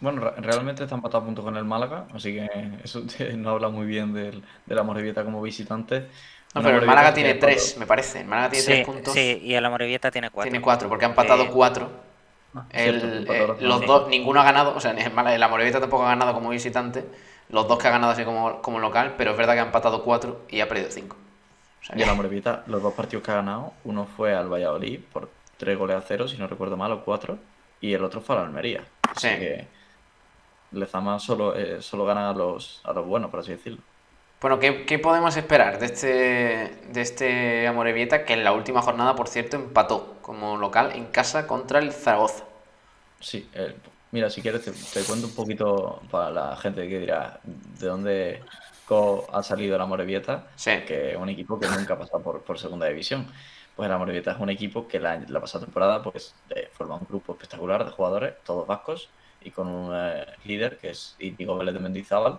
Bueno, re- realmente está empatado a puntos con el Málaga, así que *laughs* eso te- no habla muy bien del, de la Morevieta como visitante. No, Una pero el Morevieta Málaga tiene tres, me parece. El Málaga tiene Sí, tres puntos. sí, y el Amorebieta tiene cuatro. Tiene cuatro, porque ha empatado Eh, cuatro. cierto, El, empató eh, los dos. ninguno ha ganado, o sea, ni el Málaga- el Amorebieta tampoco ha ganado como visitante. Los dos que ha ganado así como, como local, pero es verdad que ha empatado cuatro y ha perdido cinco. O sea Y el que- Amorebieta, los dos partidos que ha ganado, uno fue al Valladolid por tres goles a cero, si no recuerdo mal, o cuatro, y el otro fue al Almería. Así Sí. que Lezama solo, eh, solo gana a los, a los buenos, por así decirlo. Bueno, ¿qué, qué podemos esperar de este, de este Amorebieta que en la última jornada, por cierto, empató como local en casa contra el Zaragoza? Sí, eh, mira, si quieres te, te cuento un poquito para la gente que dirá de dónde ha salido el Amorebieta, que es un equipo que nunca ha pasado por, por segunda división. Pues el Amorebieta es un equipo que la, la pasada temporada pues eh, forma un grupo espectacular de jugadores, todos vascos, y con un eh, líder que es Íñigo Vélez de Mendizábal,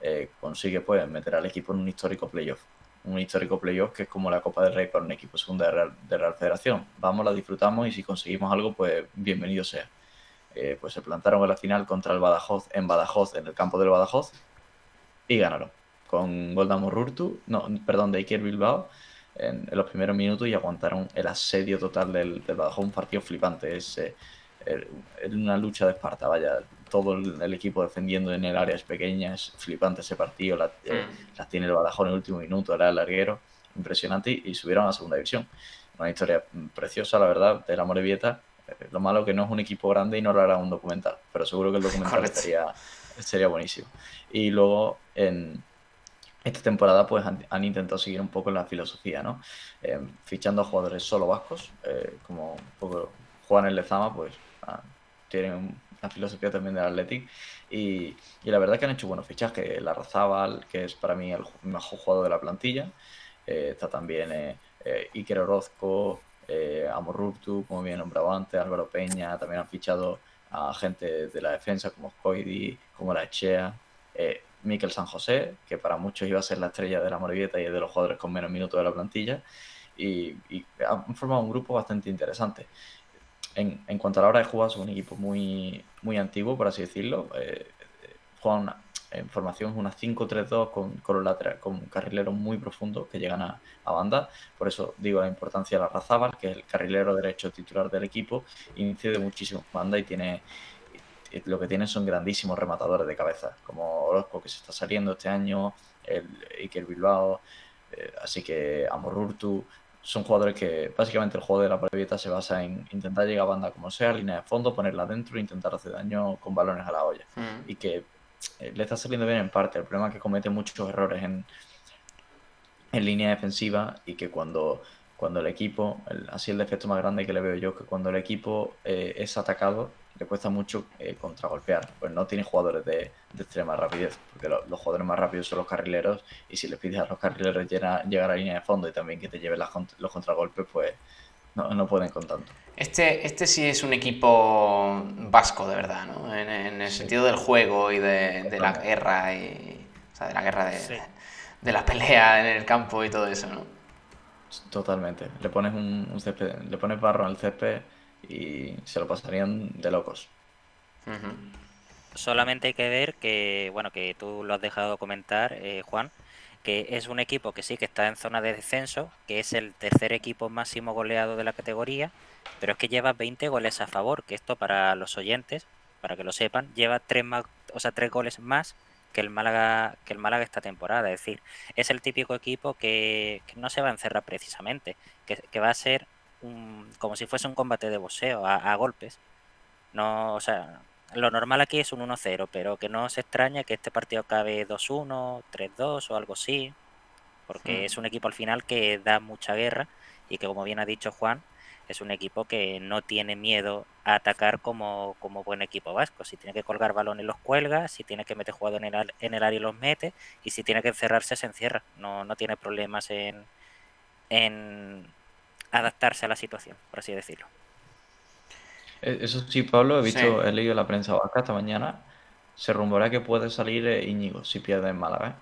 eh, consigue pues meter al equipo en un histórico playoff. Un histórico playoff que es como la Copa del Rey para un equipo segunda de Real, de Real Federación. Vamos, la disfrutamos y si conseguimos algo, pues bienvenido sea. Eh, pues se plantaron en la final contra el Badajoz en Badajoz, en el campo del Badajoz, y ganaron. Con gol de Amorurtu, no, perdón, de Iker Bilbao, en, en los primeros minutos y aguantaron el asedio total del, del Badajoz, un partido flipante. Es eh, una lucha de Esparta, vaya, todo el, el equipo defendiendo en el área es pequeña, es flipante ese partido, la- eh, las tiene el Badajoz en el último minuto, era el larguero, impresionante, y, y subieron a la segunda división. Una historia mm, preciosa, la verdad, de la Morevieta. Eh, Lo malo que no es un equipo grande y no lo hará un documental, pero seguro que el documental sería, sería buenísimo. Y luego en esta temporada pues han, intentado seguir un poco la filosofía, ¿no? Eh, fichando a jugadores solo vascos, eh, como un poco juegan en Lezama, pues ah, tienen una filosofía también del Athletic y, y la verdad que han hecho buenos fichajes. La Razábal, que es para mí el mejor jugador de la plantilla, eh, está también Iker Orozco, Amorruptu, como bien nombrado antes, Álvaro Peña, también han fichado a gente de la defensa como Coidi, como la Echea, Miquel San José, que para muchos iba a ser la estrella de la Morevieta y es de los jugadores con menos minutos de la plantilla, y, y han formado un grupo bastante interesante. En, en cuanto a la hora de jugar, son un equipo muy, muy antiguo, por así decirlo. Eh, juegan en formación es una 5-3-2 con, con, lateral, con carrileros muy profundos que llegan a, a, banda. Por eso digo la importancia de la Razábal, que es el carrilero derecho titular del equipo, incide muchísimo banda y tiene lo que tiene son grandísimos rematadores de cabeza, como Orozco que se está saliendo este año, el Iker Bilbao, eh, así que Amorurtu, son jugadores que básicamente el juego de la previeta se basa en intentar llegar a banda como sea, línea de fondo, ponerla dentro e intentar hacer daño con balones a la olla. Mm. Y que eh, le está saliendo bien en parte. El problema es que comete muchos errores en, en línea defensiva y que cuando, cuando el equipo, el- así el defecto más grande que le veo yo, que cuando el equipo eh, es atacado, le cuesta mucho eh, contragolpear. Pues no tiene jugadores de, de extrema rapidez, porque lo- los jugadores más rápidos son los carrileros y si le pides a los carrileros llena- llegar a la línea de fondo y también que te lleven las los contragolpes, pues no, no pueden con tanto. Este, este sí es un equipo vasco, de verdad, ¿no? En, en el sentido del juego y de, de la guerra y. O sea, de la guerra de, de la pelea en el campo y todo eso, ¿no? Totalmente. Le pones un, un césped, le pones barro al césped y se lo pasarían de locos. Solamente hay que ver que, bueno, que tú lo has dejado comentar, eh, Juan, que es un equipo que sí que está en zona de descenso, que es el tercer equipo máximo goleado de la categoría, pero es que lleva 20 goles a favor, que esto para los oyentes, para que lo sepan, lleva tres más, o sea, tres goles más que el Málaga, que el Málaga esta temporada. Es decir, es el típico equipo que, que no se va a encerrar precisamente, que, que va a ser un- como si fuese un combate de boxeo a, a golpes. No, o sea, lo normal aquí es un 1-0, pero que no se extraña que este partido acabe 2-1, 3-2 o algo así, porque es un equipo al final que da mucha guerra y que, como bien ha dicho Juan, es un equipo que no tiene miedo a atacar como, como buen equipo vasco. Si tiene que colgar balones, los cuelga, si tiene que meter jugadores en el, en el área, los mete, y si tiene que encerrarse, se encierra. No, no tiene problemas en, en adaptarse a la situación, por así decirlo. E- Eso sí, Pablo, he visto, Sí. he leído la prensa vasca esta mañana. Se rumorea que puede salir eh, Íñigo si pierde en Málaga. ¿eh?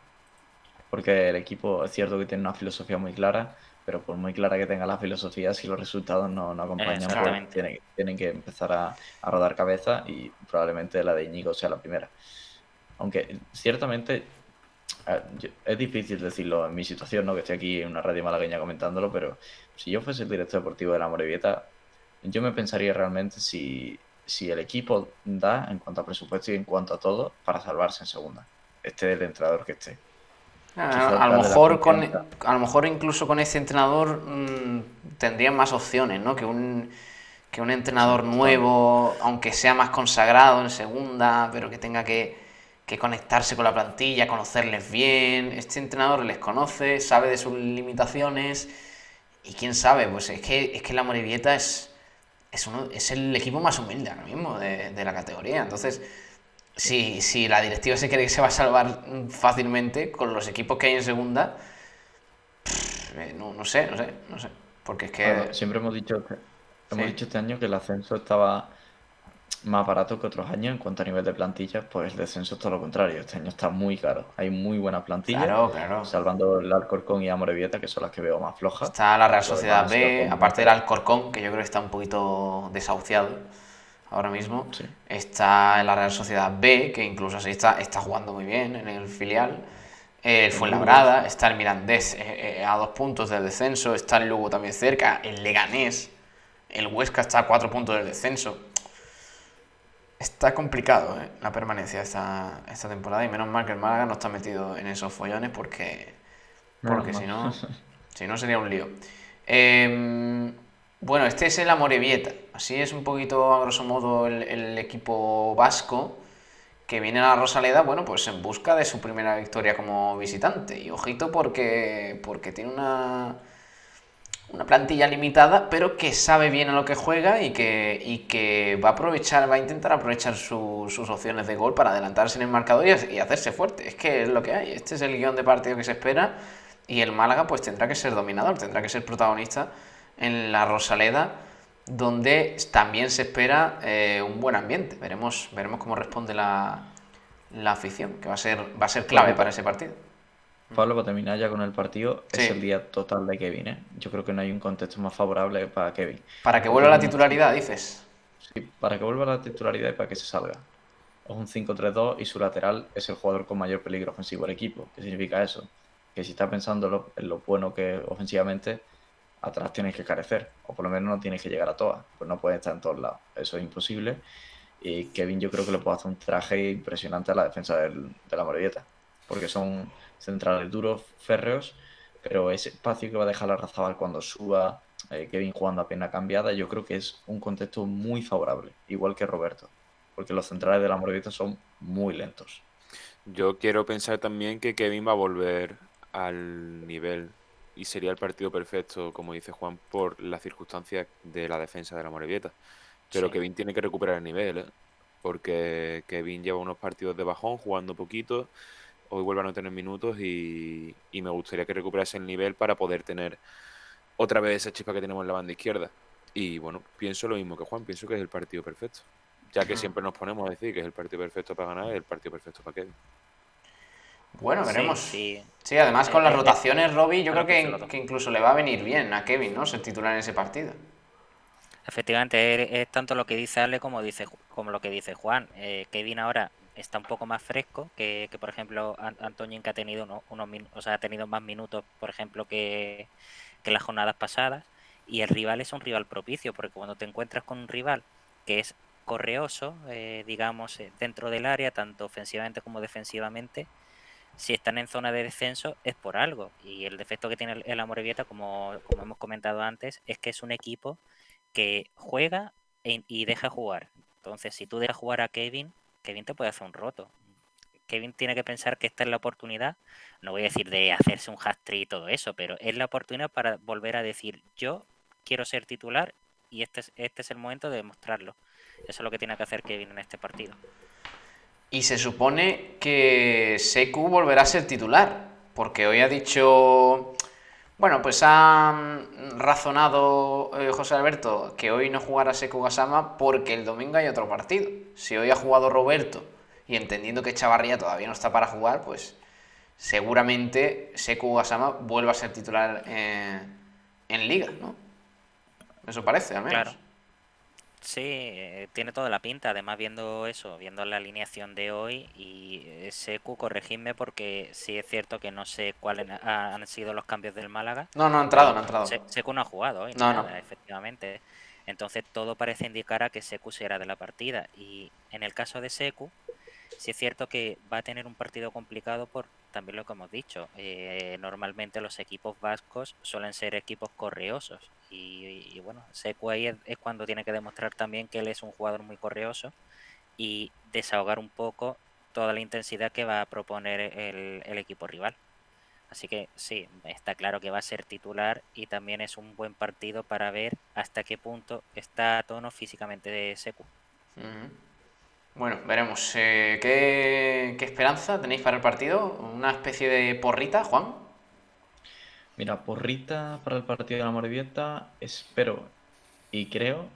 Porque el equipo es cierto que tiene una filosofía muy clara, pero por muy clara que tenga la filosofía, si los resultados no, no acompañan, pues tienen, tienen que empezar a, a rodar cabeza y probablemente la de Íñigo sea la primera. Aunque ciertamente eh, es difícil decirlo en mi situación, ¿no? Que estoy aquí en una radio malagueña comentándolo, pero si yo fuese el director deportivo de la Morevieta, yo me pensaría realmente si, si el equipo da en cuanto a presupuesto y en cuanto a todo para salvarse en segunda. Esté el entrenador que esté. Ah, a lo mejor con, a lo mejor incluso con este entrenador mm, tendrían más opciones, ¿no? Que un, que un entrenador nuevo, aunque sea más consagrado en segunda, pero que tenga que, que conectarse con la plantilla, conocerles bien. Este entrenador les conoce, sabe de sus limitaciones y quién sabe, pues es que, es que la Morevieta es, es, uno, es el equipo más humilde ahora mismo de, de la categoría. Entonces, si, si la directiva se cree que se va a salvar fácilmente con los equipos que hay en segunda, pff, eh, no, no sé, no sé, no sé. Porque es que. Bueno, siempre hemos dicho, que- hemos Sí. dicho este año que el ascenso estaba más barato que otros años en cuanto a nivel de plantillas, pues el descenso es todo lo contrario. Este año está muy caro. Hay muy buenas plantillas, Claro, claro. salvando el Alcorcón y Amorebieta, que son las que veo más flojas. Está la Real Sociedad B, aparte del Alcorcón, que yo creo que está un poquito desahuciado ahora mismo. Está la Real Sociedad B, que incluso así está, está jugando muy bien en el filial. El Fuenlabrada, está el Mirandés eh, eh, a dos puntos del descenso, está el Lugo también cerca, el Leganés, el Huesca está a cuatro puntos del descenso. Está complicado eh, la permanencia esta, esta temporada y menos mal que el Málaga no está metido en esos follones porque, porque si no, *laughs* si no sería un lío. Em, bueno, este es el Amorebieta. Así es un poquito, a grosso modo, el, el equipo vasco que viene a la Rosaleda, bueno, pues en busca de su primera victoria como visitante. Y ojito porque, porque tiene una, una plantilla limitada, pero que sabe bien a lo que juega y que, y que va a aprovechar, va a intentar aprovechar su- sus opciones de gol para adelantarse en el marcador y, y hacerse fuerte. Es que es lo que hay. Este es el guion de partido que se espera y el Málaga pues tendrá que ser dominador, tendrá que ser protagonista en la Rosaleda, donde también se espera eh, un buen ambiente. Veremos, veremos cómo responde la, la afición, que va a ser, va a ser clave para ese partido. Pablo, para terminar ya con el partido, es el día total de Kevin, ¿eh? Yo creo que no hay un contexto más favorable para Kevin. Para que vuelva la un- titularidad, dices. Sí, para que vuelva a la titularidad y para que se salga. es un 5-3-2 y su lateral es el jugador con mayor peligro ofensivo del equipo. ¿Qué significa eso? Que si estás pensando lo- en lo bueno que es ofensivamente, atrás tienes que carecer, o por lo menos no tienes que llegar a todas, pues no puedes estar en todos lados. Eso es imposible. Y Kevin yo creo que le puede hacer un traje impresionante a la defensa del- de la Morevieta, porque son centrales duros, férreos, pero ese espacio que va a dejar la Razabal cuando suba eh, Kevin jugando a pena cambiada, yo creo que es un contexto muy favorable, igual que Roberto, porque los centrales de la Morevieta son muy lentos. Yo quiero pensar también que Kevin va a volver al nivel y sería el partido perfecto, como dice Juan, por las circunstancias de la defensa de la Morevieta. Pero Sí. Kevin tiene que recuperar el nivel, ¿eh? porque Kevin lleva unos partidos de bajón, jugando poquito, hoy vuelve a no tener minutos y, y me gustaría que recuperase el nivel para poder tener otra vez esa chispa que tenemos en la banda izquierda. Y bueno, pienso lo mismo que Juan, pienso que es el partido perfecto. Ya que siempre nos ponemos a decir que es el partido perfecto para ganar, es el partido perfecto para Kevin. Bueno, veremos. sí. Sí, además con Eh, las eh, rotaciones, Robbie, yo creo que incluso le va a venir bien a Kevin, ¿no? Ser titular en ese partido. Efectivamente, es, es tanto lo que dice Ale como dice como lo que dice Juan. Eh, Kevin ahora está un poco más fresco que, por ejemplo An- Antoñín que ha tenido uno- unos min- o sea, ha tenido más minutos, por ejemplo, que, que las jornadas pasadas. Y el rival es un rival propicio, porque cuando te encuentras con un rival que es correoso, eh, digamos, eh, dentro del área, tanto ofensivamente como defensivamente, si están en zona de descenso es por algo. Y el defecto que tiene el, Amorebieta, como, como hemos comentado antes, es que es un equipo que juega y deja jugar. Entonces, si tú dejas jugar a Kevin, Kevin te puede hacer un roto. Kevin tiene que pensar que esta es la oportunidad, no voy a decir de hacerse un hat-trick y todo eso, pero es la oportunidad para volver a decir, yo quiero ser titular y este es, este es el momento de demostrarlo. Eso es lo que tiene que hacer Kevin en este partido. Y se supone que Seku volverá a ser titular, porque hoy ha dicho, bueno, pues ha mm, razonado eh, José Alberto que hoy no jugará Seku Gasama porque el domingo hay otro partido. Si hoy ha jugado Roberto y entendiendo que Chavarría todavía no está para jugar, pues seguramente Seku Gasama vuelva a ser titular eh, en liga, ¿no? Eso parece, al menos. Sí, eh, tiene toda la pinta. Además, viendo eso, viendo la alineación de hoy y eh, Seku, corregidme porque sí es cierto que no sé cuáles ha- han sido los cambios del Málaga. No, no ha entrado, no ha entrado. Se- Seku no ha jugado hoy, No, no. efectivamente. Entonces todo parece indicar a que Seku será de la partida. Y en el caso de Seku, sí es cierto que va a tener un partido complicado por también lo que hemos dicho. Eh, normalmente los equipos vascos suelen ser equipos correosos. Y, bueno, Seku ahí es, cuando tiene que demostrar también que él es un jugador muy correoso y desahogar un poco toda la intensidad que va a proponer el, equipo rival. Así que sí, está claro que va a ser titular y también es un buen partido para ver hasta qué punto está a tono físicamente de. Ujú. Bueno, veremos. Eh, ¿qué, qué esperanza tenéis para el partido? ¿Una especie de porrita, Juan? Mira, porrita para el partido de la Morevieta, espero y creo.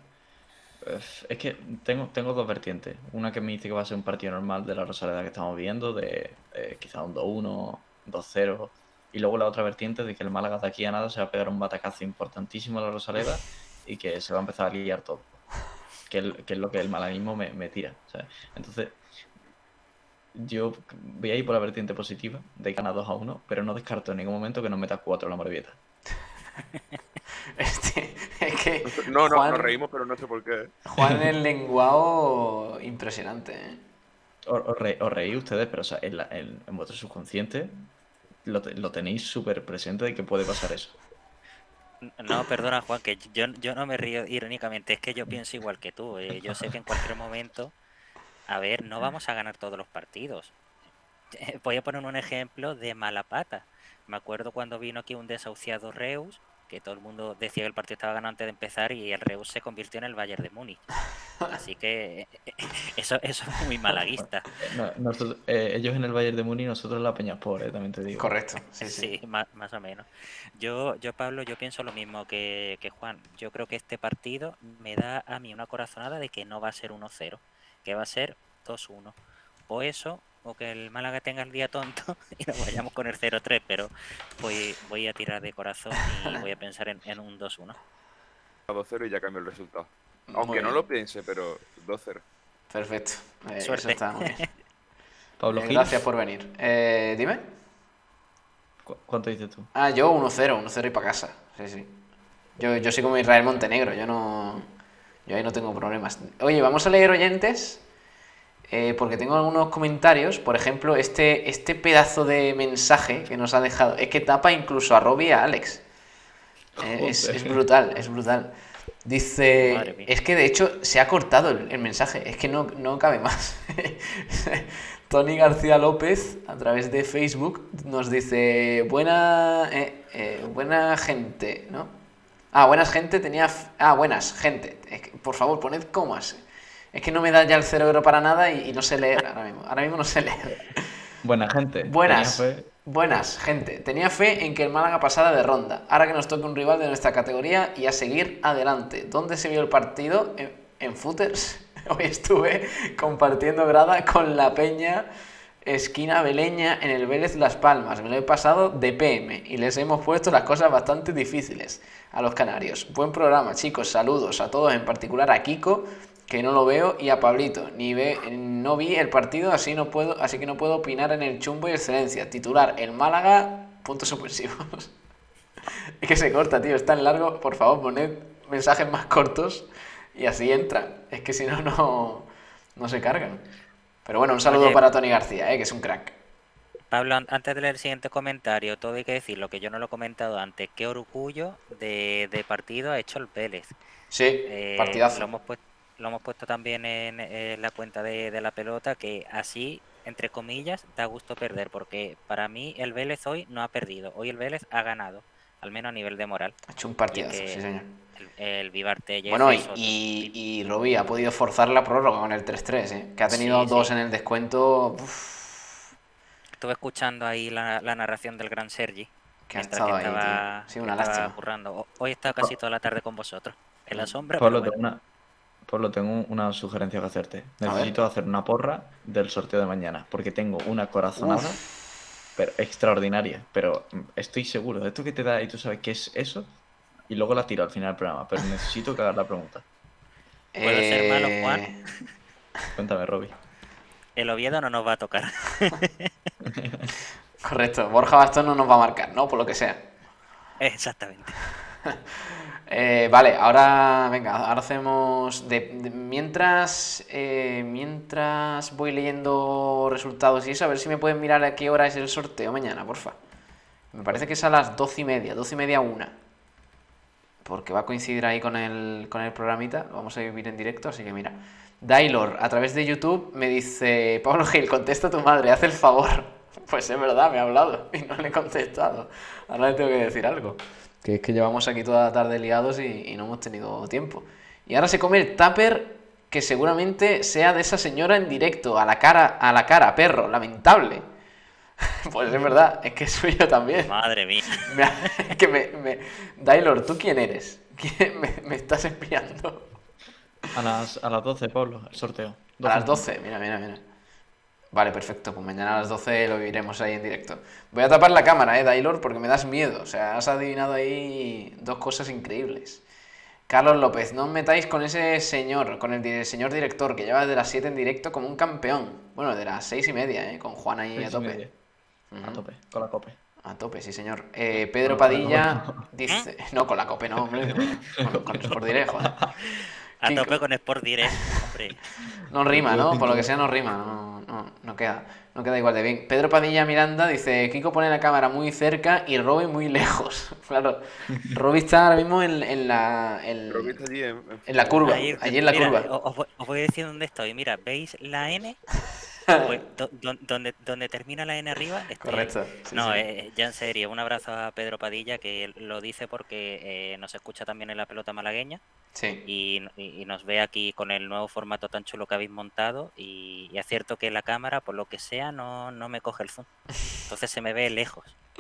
Es que tengo, tengo dos vertientes. Una que me dice que va a ser un partido normal de la Rosaleda que estamos viendo, de eh, quizá un 2-1, 2-0. Y luego la otra vertiente de que el Málaga de aquí a nada se va a pegar un batacazo importantísimo a la Rosaleda y que se va a empezar a liar todo. Que, es lo que el malaguismo me, me tira. Entonces, yo voy a ir por la vertiente positiva de que gana 2 a 1, pero no descarto en ningún momento que nos meta 4 la Morevieta. *laughs* Este, es que No, no, Juan, nos reímos, pero no sé por qué. Juan *laughs* el lenguao impresionante, ¿eh? Os, os re- os reís ustedes, pero o sea, en, la- en- en vuestro subconsciente lo, te- lo tenéis súper presente de que puede pasar eso. No, perdona Juan, que yo, yo no me río irónicamente, es que yo pienso igual que tú. eh, Yo sé que en cualquier momento, a ver, no vamos a ganar todos los partidos. *laughs* Voy a poner un ejemplo de mala pata. Me acuerdo cuando vino aquí un desahuciado Reus, que todo el mundo decía que el partido estaba ganando antes de empezar y el Reus se convirtió en el Bayern de Múnich. Así que *laughs* eso, eso es muy malaguista. No, nosotros- eh, ellos en el Bayern de Muni, nosotros en la Peñaspor, eh, también te digo. Correcto, *laughs* Sí, ma- más, o menos. Yo, yo, Pablo, yo pienso lo mismo que, que Juan. Yo creo que este partido me da a mí una corazonada de que no va a ser 1-0, que va a ser 2-1. O eso, o que el Málaga tenga el día tonto *laughs* y nos vayamos con el 0-3, pero voy, voy a tirar de corazón y *laughs* voy a pensar en, en un 2-1. A 2-0 y ya cambió el resultado. Aunque no lo piense, pero 2-0. Perfecto. Eh, Suerte. Eso está muy bien. *laughs* Pablo Eh, gracias por venir. Eh, dime. ¿cu- ¿cuánto dices tú? Ah, yo 1-0, 1-0 y para casa. Sí, sí. Yo, yo soy como Israel Montenegro, yo no. Yo ahí no tengo problemas. Oye, vamos a leer oyentes. eh, porque tengo algunos comentarios. Por ejemplo, este, este pedazo de mensaje que nos ha dejado. Es que tapa incluso a Robbie y a Alex. Eh, es, brutal, es brutal. Dice. Es que de hecho se ha cortado el, el mensaje. Es que no, no cabe más. *laughs* Tony García López, a través de Facebook, nos dice: Buena, eh, eh, buena gente, ¿no? Ah, buenas gente tenía. Ah, buenas gente. Es que, por favor, poned comas. Es que no me da ya el cerebro para nada y, y no sé leer ahora mismo. Ahora mismo no sé leer. *laughs* Buena gente. Buenas. Buenas, gente. Tenía fe en que el Málaga pasara de ronda. Ahora que nos toque un rival de nuestra categoría y a seguir adelante. ¿Dónde se vio el partido? En, en Footers. *laughs* Hoy estuve compartiendo grada con la Peña esquina Beleña en el Vélez Las Palmas. Me lo he pasado de PM y les hemos puesto las cosas bastante difíciles a los canarios. Buen programa, chicos. Saludos a todos, en particular a Kiko, que no lo veo, y a Pablito. Ni ve, no vi el partido, así no puedo, así que no puedo opinar en el chumbo y excelencia. Titular, el Málaga, puntos suspensivos. *laughs* es que se corta, tío, es tan largo. Por favor, poned mensajes más cortos y así entran. Es que si no, no, no se cargan. Pero bueno, un saludo Oye. para Tony García, eh, que es un crack. Pablo, an- antes de leer el siguiente comentario, todo hay que decirlo, que yo no lo he comentado antes, qué orgullo de, de partido ha hecho el Vélez. Sí, Eh, partidazo. Lo hemos, puesto, lo hemos puesto también en, en la cuenta de, de la pelota, que así, entre comillas, da gusto perder, porque para mí el Vélez hoy no ha perdido, hoy el Vélez ha ganado, al menos a nivel de moral. Ha hecho un partidazo, que sí, señor. El, el Vivar Tellez Bueno, y, y, y Robbie ha podido forzar la prórroga con el 3-3, ¿eh? que ha tenido Sí, dos sí. en el descuento. uf, Estuve escuchando ahí la, la narración del gran Sergi. que ha mientras estado ahí, estaba, tío. Sí, que una estaba lástima. currando. Ho- Hoy he estado casi toda la tarde con vosotros. En la sombra, Pablo, pero tengo bueno. una, Pablo, tengo una sugerencia que hacerte. Necesito hacer una porra del sorteo de mañana, porque tengo una corazonada pero extraordinaria. Pero estoy seguro de esto que te da y tú sabes qué es eso, y luego la tiro al final del programa. Pero necesito que hagas la pregunta. ¿Puedo ser malo, Eh, Juan? Cuéntame, Robbie. El Oviedo no nos va a tocar. *laughs* Correcto, Borja Bastón no nos va a marcar, ¿no? Por lo que sea. Exactamente. *laughs* Eh, vale, ahora, venga, ahora hacemos. de- de- mientras, eh, mientras voy leyendo resultados y eso, a ver si me pueden mirar a qué hora es el sorteo mañana, porfa. Me parece que es a las doce y media, doce y media una. Porque va a coincidir ahí con el, con el programita. Vamos a vivir en directo, así que mira. Dailor, a través de YouTube, me dice: Pablo Gil, contesta a tu madre, haz el favor. *laughs* Pues es verdad, me ha hablado *laughs* y no le he contestado. Ahora le tengo que decir algo. Que es que llevamos aquí toda la tarde liados y, y no hemos tenido tiempo. Y ahora se come el tupper que seguramente sea de esa señora en directo, a la cara, a la cara, perro, lamentable. *laughs* Pues es verdad, es que es suyo también. Madre mía. *laughs* Me que me, me... Dailor, ¿tú quién eres? ¿Quién me, me estás espiando? A las, a las 12, Pablo, el sorteo. A las 12, mira, mira, mira. Vale, perfecto. Pues mañana a las 12 lo viviremos ahí en directo. Voy a tapar la cámara, eh, Dailor, porque me das miedo. O sea, has adivinado ahí dos cosas increíbles. Carlos López, no os metáis con ese señor, con el di- señor director que lleva desde las 7 en directo como un campeón. Bueno, de las 6 y media, eh, con Juan ahí a y A tope, con la cope. A tope, sí, señor. Eh, Pedro Padilla no. *laughs* dice. No, con la cope no, hombre. *laughs* Con, con Sport Direct, joder. A Kiko. tope con Sport Direct, hombre. No rima, ¿no? Por lo que sea, no rima. No, no, no queda. No queda igual de bien. Pedro Padilla Miranda dice: Kiko pone la cámara muy cerca y Robbie muy lejos. *laughs* Claro. Robbie está ahora mismo en, en la. En, en, la curva. Allí en la mira, curva. o- Os, voy- os voy a decir dónde estoy. Mira, ¿veis la N? *laughs* Do- do- donde, donde termina la N arriba, estoy. Correcto. sí, No, sí. eh, ya en serio, un abrazo a Pedro Padilla que lo dice porque eh, nos escucha también en la pelota malagueña Sí. y, nos ve aquí con el nuevo formato tan chulo que habéis montado y, y es cierto que la cámara, por lo que sea, no, no me coge el zoom. Entonces se me ve lejos. *laughs*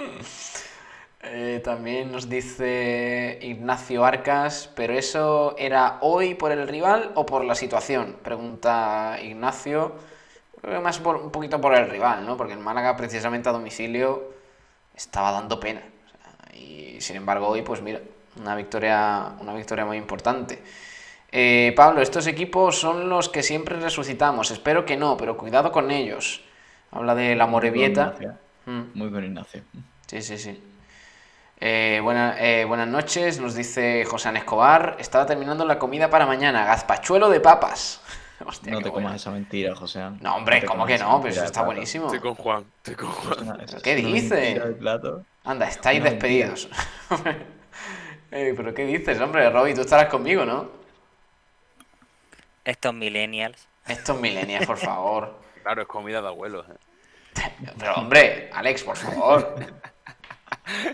Eh, también nos dice Ignacio Arcas, pero eso era hoy por el rival o por la situación? Pregunta Ignacio. Más por- un poquito por el rival, ¿no? Porque el Málaga precisamente a domicilio estaba dando pena. O sea, y sin embargo hoy, pues mira, una victoria, una victoria muy importante. Eh, Pablo, estos equipos son los que siempre resucitamos. Espero que no, pero cuidado con ellos. Habla de la Morevieta. Mm. Muy buen Ignacio. Sí, sí, sí. Eh, buena- eh, buenas noches, nos dice José Escobar. Estaba terminando la comida para mañana. Gazpachuelo de papas. *laughs* Hostia, no te bueno. comas esa mentira, José. No, hombre, ¿cómo que no? Pero eso está buenísimo. Estoy con Juan, estoy con Juan. Una- ¿Qué es una dice? mentira de plato. Anda, estáis Una despedidos. *laughs* ¿Pero qué dices, hombre? Robbie, tú estarás conmigo, ¿no? Estos millennials. Estos millennials, por favor. *laughs* Claro, es comida de abuelos. ¿eh? Pero, hombre, Alex, por favor.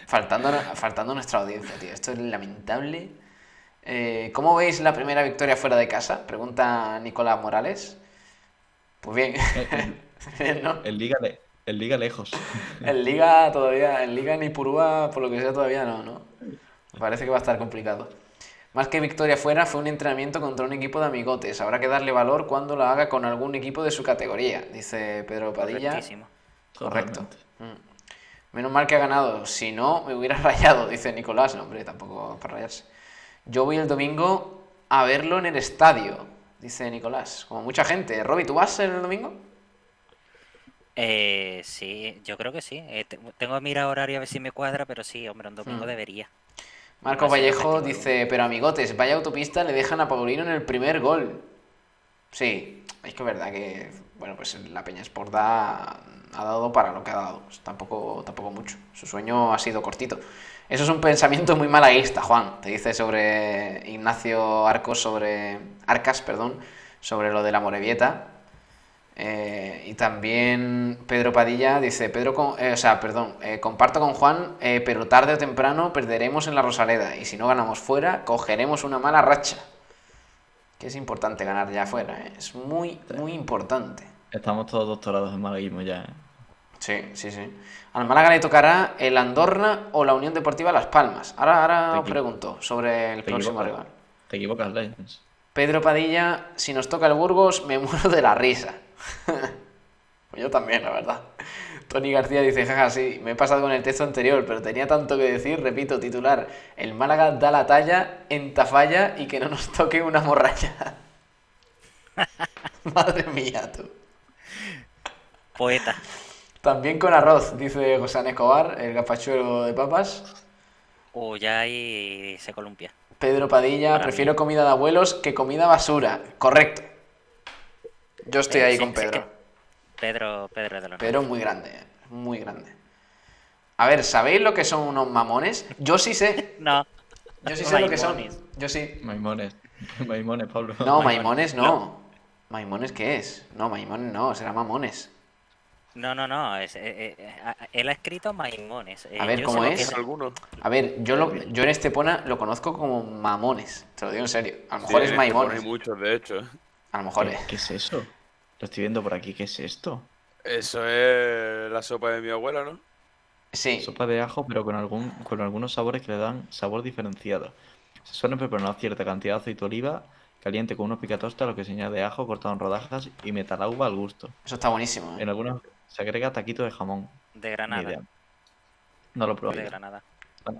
Faltando, faltando a nuestra audiencia, tío. Esto es lamentable. Eh, ¿Cómo veis la primera victoria fuera de casa? Pregunta Nicolás Morales. Pues bien. Bien, *laughs* ¿no? El Liga, le- el Liga lejos. En Liga todavía, en Liga ni Purúa, por lo que sea, todavía no, ¿no? Me Parece que va a estar complicado. Más que victoria fuera, fue un entrenamiento contra un equipo de amigotes. Habrá que darle valor cuando lo haga con algún equipo de su categoría, dice Pedro Padilla. Correctísimo. Correcto. Mm. Menos mal que ha ganado. Si no, me hubiera *laughs* rayado, dice Nicolás. No, hombre, tampoco para rayarse. Yo voy el domingo a verlo en el estadio, dice Nicolás. Como mucha gente. Roby, ¿tú vas el domingo? Eh, sí, yo creo que sí. Eh, te- tengo que mirar horario a ver si me cuadra, pero sí, hombre, un domingo Mm. debería. Marco Vallejo dice, pero amigotes, vaya autopista le dejan a Paulino en el primer gol. Sí, es que es verdad que, bueno, pues la Peña Sport da- ha dado para lo que ha dado. Tampoco, tampoco mucho. Su sueño ha sido cortito. Eso es un pensamiento muy malaguista, Juan. Te dice sobre Ignacio Arcos, sobre Arcas, perdón, sobre lo de la Morevieta. Eh, y también Pedro Padilla dice, Pedro, con- eh, o sea, perdón, eh, comparto con Juan, pero tarde o temprano perderemos en la Rosaleda y si no ganamos fuera, cogeremos una mala racha. Que es importante ganar ya fuera, ¿eh? es muy, muy importante. Estamos todos doctorados en malaguismo ya. Sí, sí, sí. Al Málaga le tocará el Andorra o la Unión Deportiva Las Palmas. Ahora, ahora os pregunto sobre el te próximo equivocas. rival. Te equivocas, Legends. Pedro Padilla, si nos toca el Burgos, me *laughs* muero de la risa. *laughs* pues yo también, la verdad. Tony García dice, jaja, sí, me he pasado con el texto anterior, pero tenía tanto que decir, repito, titular, el Málaga da la talla en Tafalla y que no nos toque una morralla. *laughs* Madre mía, tú. Poeta. También con arroz, dice José Escobar, el gapachuelo de papas. O ya ahí se columpia. Pedro Padilla, Para prefiero comida de abuelos que comida basura. Correcto. Yo estoy Eh, ahí sí, con sí Pedro. que- Pedro, Pedro de los Pero muy grande, eh, muy grande. A ver, ¿sabéis lo que son unos mamones? Yo sí sé. *laughs* No. Yo sí sé lo que son. Yo sí. Maimones. *laughs* Maimones, Pablo. No, maimones no. ¿Maimones qué es? No, maimones no, será mamones. No, no, no. es- eh, eh, a- él ha escrito Maimones. Eh, A ver, yo ¿cómo sé lo es? que. A ver, yo, lo, yo en Estepona lo conozco como mamones. Te lo digo en serio. A lo mejor Sí, es maimones. Hay muchos, de hecho. A lo mejor ¿Qué, es. qué es eso? Lo estoy viendo por aquí. ¿Qué es esto? Eso es la sopa de mi abuela, ¿no? Sí. Sopa de ajo, pero con, algún, con algunos sabores que le dan sabor diferenciado. Se suelen preparar cierta cantidad de aceite de oliva caliente con unos picatostas, lo que se añade ajo cortado en rodajas y metalauba al gusto. Eso está buenísimo. ¿eh? En algunos se agrega taquito de jamón. De Granada. No lo he De. Granada.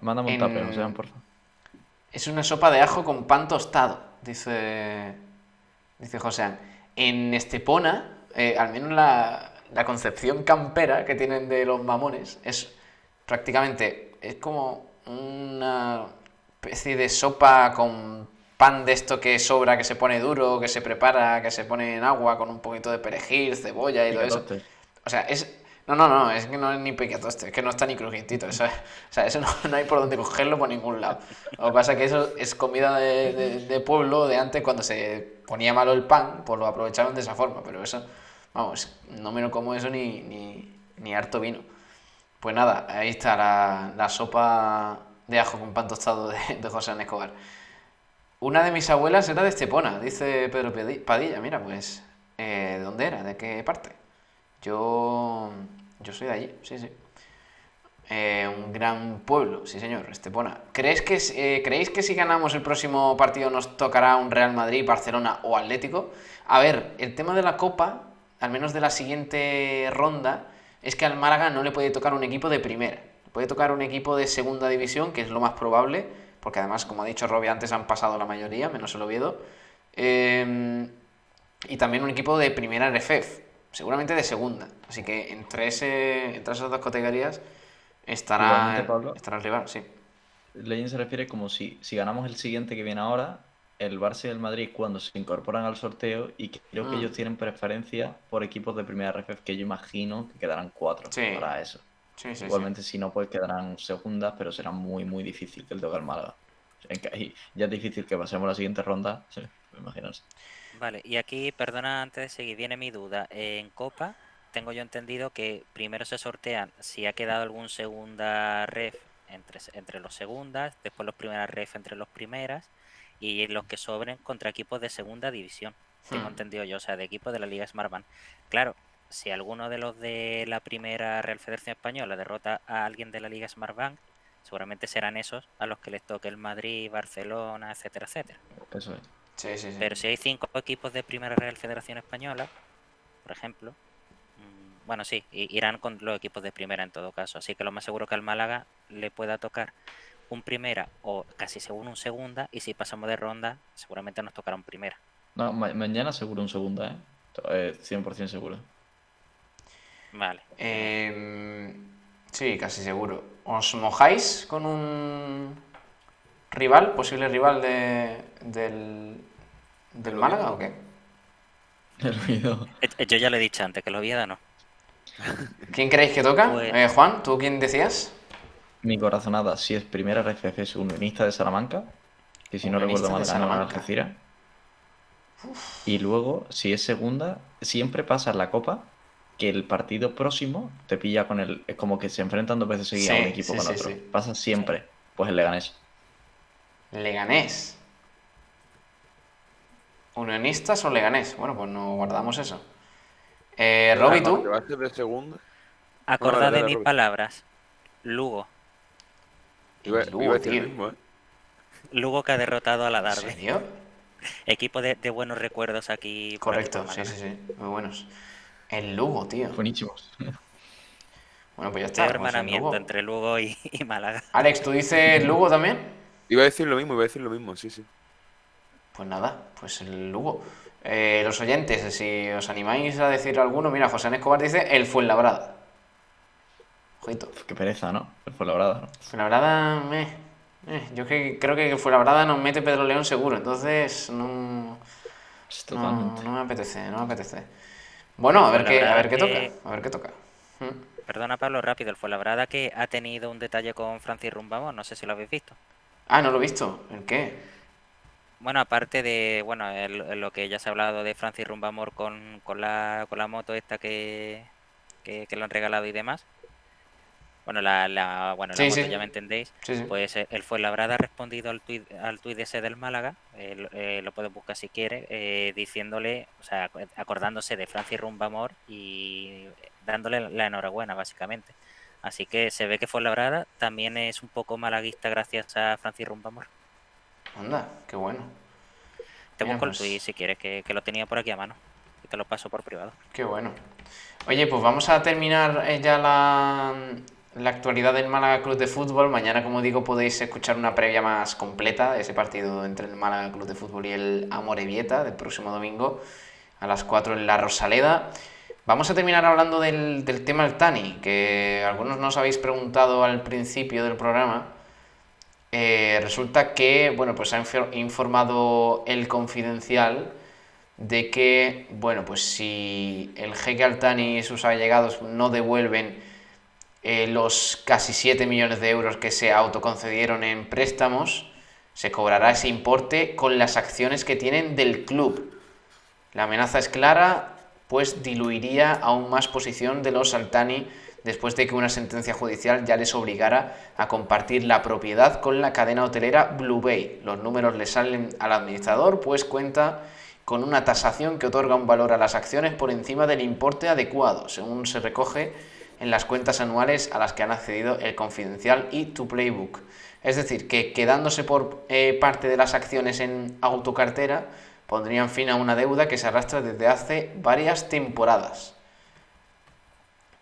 Mándame un En- tupper, o sea, por favor. Es una sopa de ajo con pan tostado, dice, dice José. En Estepona, eh, al menos la, la concepción campera que tienen de los mamones es prácticamente, es como una especie de sopa con pan de esto que sobra, que se pone duro, que se prepara, que se pone en agua con un poquito de perejil, cebolla y todo eso. O sea, es... No, no, no, es que no es ni piquetoste, es que no está ni crujientito. Eso es- o sea, eso no, *laughs* no hay por dónde cogerlo por ningún lado. Lo que pasa es que eso es comida de, pueblo de antes, cuando se ponía malo el pan, pues lo aprovechaban de esa forma. Pero eso, vamos, no me lo como eso ni, ni, harto vino. Pues nada, ahí está la, la sopa de ajo con pan tostado de, José Ana Escobar. Una de mis abuelas era de Estepona, dice Pedro Padilla. Mira, pues, eh, ¿de dónde era? ¿De qué parte? Yo, yo soy de allí, sí, sí. Eh, un gran pueblo, sí señor, Estepona. ¿Crees que, eh, ¿Creéis que si ganamos el próximo partido nos tocará un Real Madrid, Barcelona o Atlético? A ver, el tema de la Copa, al menos de la siguiente ronda, es que al Málaga no le puede tocar un equipo de primera. Puede tocar un equipo de segunda división, que es lo más probable, porque además, como ha dicho Robbie antes, han pasado la mayoría, menos el Oviedo. Eh, y también un equipo de primera RFF, seguramente de segunda. Así que entre, ese, entre esas dos categorías estará, Pablo. estará el rival, sí. Legend se refiere como si, si ganamos el siguiente que viene ahora, el Barça y el Madrid cuando se incorporan al sorteo y creo que Mm. ellos tienen preferencia por equipos de primera RFF, que yo imagino que quedarán cuatro Sí. para eso. Sí, sí. Igualmente si no, pues quedarán segundas, pero será muy, muy difícil que el toque al Málaga. Ya es difícil que pasemos la siguiente ronda, imaginarse. Vale, y aquí, perdona, antes de seguir, viene mi duda. En Copa, tengo yo entendido que primero se sortean si ha quedado algún segunda ref entre, entre los segundas, después los primeras ref entre los primeras, y los que sobren contra equipos de segunda división. Tengo Hmm. entendido yo, o sea, de equipos de la Liga Smartbank. Claro, si alguno de los de la primera Real Federación Española derrota a alguien de la Liga Smartbank, seguramente serán esos a los que les toque el Madrid, Barcelona, etcétera, etcétera. Eso es. Sí, sí, sí. Pero si hay cinco equipos de Primera Real Federación Española, por ejemplo, mm, bueno, sí, irán con los equipos de Primera en todo caso. Así que lo más seguro que al Málaga le pueda tocar un Primera o casi seguro un Segunda, y si pasamos de ronda, seguramente nos tocará un Primera. No, ma- mañana seguro un segunda, ¿eh? Eh, 100% seguro. Vale. Eh, sí, casi seguro. ¿Os mojáis con un rival, posible rival de, del, del Málaga o qué? El ruido. Eh, eh, Yo ya le he dicho antes que los Vieda no. ¿Quién creéis que toca? Pues- Eh, Juan, ¿tú quién decías? Mi corazonada, si es primera RFF, es Unionista de Salamanca, que si no recuerdo mal Salamanca. Algeciras. Y luego, si es segunda, siempre pasa en la Copa que el partido próximo te pilla con el... Es como que se enfrentan dos veces seguidas Sí, un equipo sí, con sí, otro. sí. Pasa siempre. Pues el Leganés. Leganés. ¿Unionistas o Leganés? Bueno, pues nos guardamos eso. Eh, Roby, ¿tú? que va a ser de. Acordad mis palabras. Lugo. Iba, Lugo, iba a decir tío. lo mismo, ¿eh? Lugo que ha derrotado a la ¿En Darbe. serio? Equipo de, de buenos recuerdos aquí. Correcto, sí, sí, sí. Muy buenos. El Lugo, tío. Buenísimos. Bueno, pues ya está. el hermanamiento Lugo. entre Lugo y, y Málaga. Alex, ¿tú dices Lugo también? Iba a decir lo mismo, iba a decir lo mismo, sí, sí. Pues nada, pues el Lugo. Eh, los oyentes, si os animáis a decir alguno, mira, José N. Escobar dice el Fuenlabrada. Ojito. Qué pereza, ¿no? El Fuenlabrada, ¿no? Fuenlabrada, meh, eh, yo que, creo que el Fuenlabrada nos mete Pedro León seguro, entonces no, no, me apetece, no me apetece. Bueno, a ver qué, a ver qué toca, a ver qué toca. Mm. Perdona, Pablo, rápido. El Fuenlabrada que ha tenido un detalle con Francis Rumbamón, no sé si lo habéis visto. Ah, no lo he visto. ¿El qué? Bueno, aparte de, bueno, el- lo que ya se ha hablado de Francis Rumbamor con, con la, con la moto esta que, que, que lo han regalado y demás. Bueno, la, la, bueno, la moto sí. ya me entendéis. Sí, sí. Pues eh, el Fuenlabrada ha respondido al tuit, al tuit ese del Málaga, eh, lo- eh, lo puedes buscar si quieres, eh, diciéndole, o sea, ac- acordándose de Francis Rumbamor y dándole la enhorabuena, básicamente. Así que se ve que Fuenlabrada también es un poco malaguista gracias a Francis Rumbamor. Anda, qué bueno. Te Mira, busco pues. el tuit si quieres, que, que lo tenía por aquí a mano. Y te lo paso por privado. Qué bueno. Oye, pues vamos a terminar eh, ya la, la actualidad del Málaga Club de Fútbol. Mañana, como digo, podéis escuchar una previa más completa de ese partido entre el Málaga Club de Fútbol y el Amorebieta del próximo domingo a las 4 en la Rosaleda. Vamos a terminar hablando del, del tema Altani, que algunos nos habéis preguntado al principio del programa. Eh, resulta que, bueno, pues ha infor- informado el Confidencial de que, bueno, pues si el jeque Altani y sus allegados no devuelven eh, los casi 7 millones de euros que se autoconcedieron en préstamos, se cobrará ese importe con las acciones que tienen del club. La amenaza es clara, pues diluiría aún más posición de los Altani después de que una sentencia judicial ya les obligara a compartir la propiedad con la cadena hotelera Blue Bay. Los números le salen al administrador, pues cuenta con una tasación que otorga un valor a las acciones por encima del importe adecuado, según se recoge en las cuentas anuales a las que han accedido el Confidencial y Tu Playbook. Es decir, que quedándose por eh, parte de las acciones en autocartera, pondrían fin a una deuda que se arrastra desde hace varias temporadas.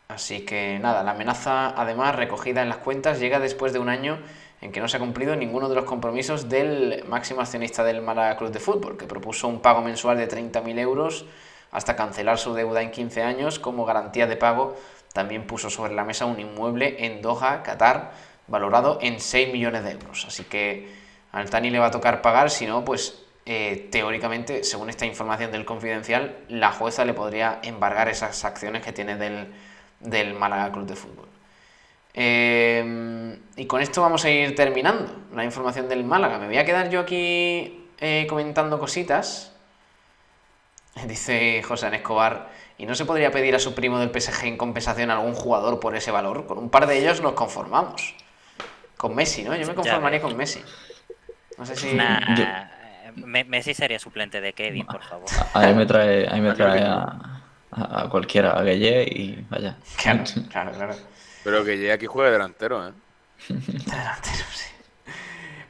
Así que nada, la amenaza además recogida en las cuentas llega después de un año en que no se ha cumplido ninguno de los compromisos del máximo accionista del Málaga Club de Fútbol, que propuso un pago mensual de 30.000 euros hasta cancelar su deuda en 15 años como garantía de pago. También puso sobre la mesa un inmueble en Doha, Qatar, valorado en 6 millones de euros. Así que al Tani le va a tocar pagar, si no, pues eh, teóricamente, según esta información del confidencial, la jueza le podría embargar esas acciones que tiene del, del Málaga Club de Fútbol. Eh, y con esto vamos a ir terminando la información del Málaga. Me voy a quedar yo aquí eh, comentando cositas. *laughs* Dice José Escobar, ¿y no se podría pedir a su primo del PSG en compensación a algún jugador por ese valor? Con un par de ellos nos conformamos. Con Messi, ¿no? Yo me conformaría con Messi. No sé si... Messi sería suplente de Kevin, por favor. Ahí me trae, ahí me trae a, a, cualquiera, a Gueye y vaya. Claro, claro, claro. Pero Gueye aquí juega delantero, ¿eh? delantero, sí.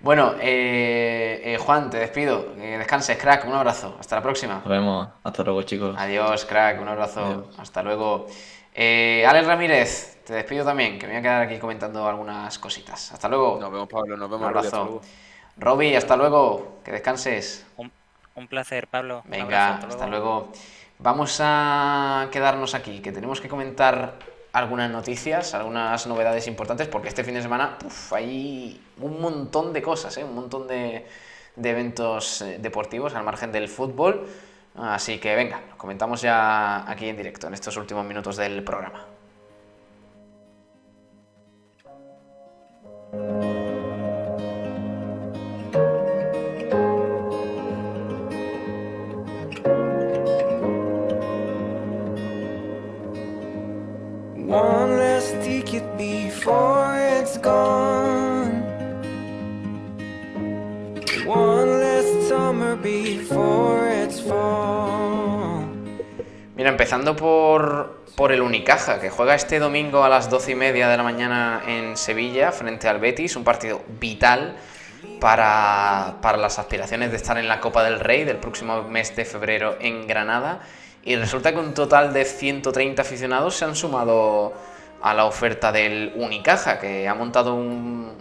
Bueno, eh, eh, Juan, te despido. Que descanses, crack. Un abrazo. Hasta la próxima. Nos vemos. Hasta luego, chicos. Adiós, crack. Un abrazo. Hasta luego. Eh, Alex Ramírez, te despido también, que me voy a quedar aquí comentando algunas cositas. Hasta luego. Nos vemos, Pablo. Nos vemos. Un abrazo. Roby, hasta luego. Que descanses. Un, placer, Pablo. Venga, hasta, luego. Vamos a quedarnos aquí, que tenemos que comentar algunas noticias, algunas novedades importantes, porque este fin de semana hay un montón de cosas, ¿eh? un montón de, de eventos eh, deportivos al margen del fútbol. Así que venga, lo comentamos ya aquí en directo, en estos últimos minutos del programa. Mira, empezando por, por el Unicaja, que juega este domingo a las doce y media de la mañana en Sevilla frente al Betis, un partido vital para, para las aspiraciones de estar en la Copa del Rey del próximo mes de febrero en Granada. Y resulta que un total de 130 aficionados se han sumado a la oferta del Unicaja, que ha montado un,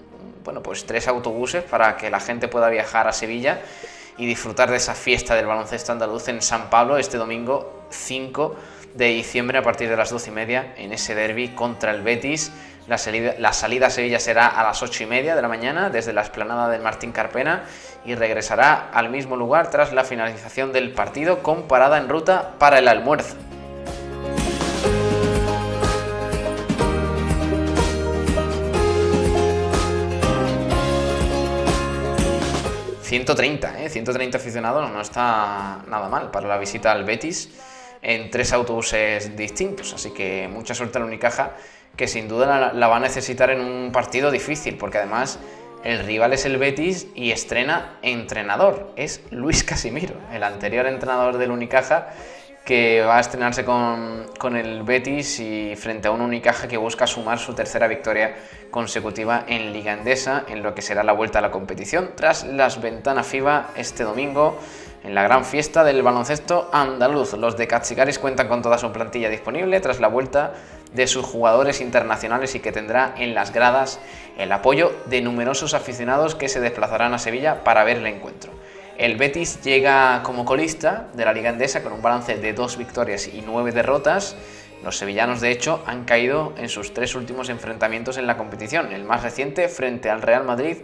bueno, pues tres autobuses para que la gente pueda viajar a Sevilla y disfrutar de esa fiesta del baloncesto andaluz en San Pablo este domingo 5 de diciembre a partir de las 12 y media en ese derby contra el Betis. La salida, la salida, a Sevilla será a las 8 y media de la mañana desde la esplanada del Martín Carpena y regresará al mismo lugar tras la finalización del partido con parada en ruta para el almuerzo. 130, ¿eh? 130 aficionados no está nada mal para la visita al Betis en tres autobuses distintos. Así que mucha suerte al Unicaja, que sin duda la, va a necesitar en un partido difícil, porque además el rival es el Betis y estrena entrenador. Es Luis Casimiro, el anterior entrenador del Unicaja que va a estrenarse con, el Betis y frente a un Unicaja que busca sumar su tercera victoria consecutiva en Liga Endesa en lo que será la vuelta a la competición tras las ventanas FIBA este domingo en la gran fiesta del baloncesto andaluz. Los de Cachigaris cuentan con toda su plantilla disponible tras la vuelta de sus jugadores internacionales y que tendrá en las gradas el apoyo de numerosos aficionados que se desplazarán a Sevilla para ver el encuentro. El Betis llega como colista de la Liga Endesa con un balance de dos victorias y nueve derrotas. Los sevillanos, de hecho, han caído en sus tres últimos enfrentamientos en la competición, el más reciente frente al Real Madrid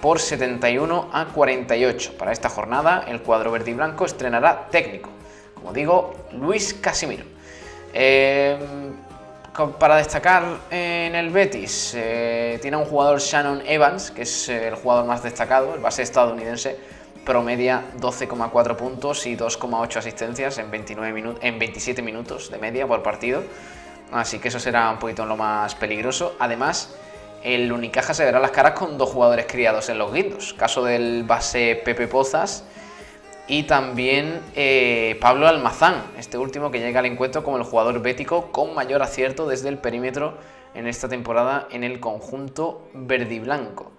por 71 a 48. Para esta jornada, el cuadro verde y blanco estrenará técnico, como digo, Luis Casimiro. Eh, para destacar en el Betis, eh, tiene un jugador Shannon Evans, que es el jugador más destacado, el base estadounidense, promedia 12,4 puntos y 2,8 asistencias en, 29 en 27 minutos de media por partido. Así que eso será un poquito lo más peligroso. Además, el Unicaja se verá las caras con dos jugadores criados en los guindos. Caso del base Pepe Pozas y también eh, Pablo Almazán, este último que llega al encuentro como el jugador bético con mayor acierto desde el perímetro en esta temporada en el conjunto verde y blanco.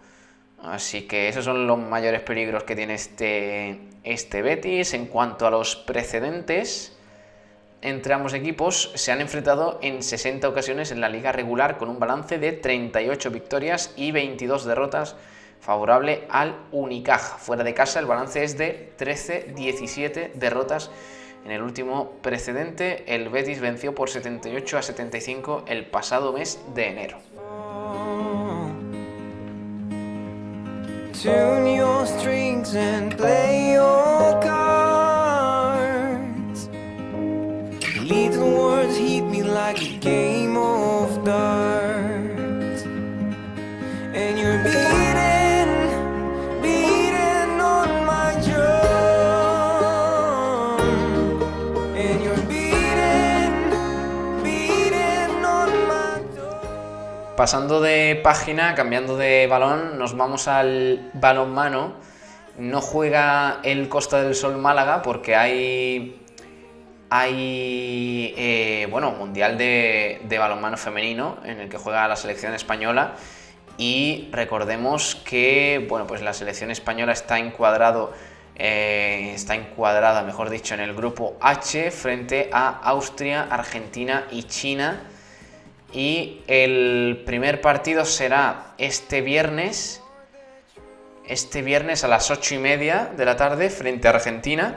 Así que esos son los mayores peligros que tiene este, este Betis. En cuanto a los precedentes, entre ambos equipos se han enfrentado en 60 ocasiones en la liga regular con un balance de 38 victorias y 22 derrotas favorable al Unicaja. Fuera de casa el balance es de 13-17 derrotas en el último precedente. El Betis venció por 78 a 75 el pasado mes de enero. Tune your strings and play your cards. Little words hit me like a game of darts. And you're beating, Pasando de página, cambiando de balón, nos vamos al balonmano. No juega el Costa del Sol Málaga porque hay. Hay. eh, bueno, Mundial de, balonmano femenino en el que juega la selección española. Y recordemos que, bueno, pues la selección española está encuadrado. eh, está encuadrada, mejor dicho, en el grupo H frente a Austria, Argentina y China. Y el primer partido será este viernes. Este viernes a las 8 y media de la tarde frente a Argentina.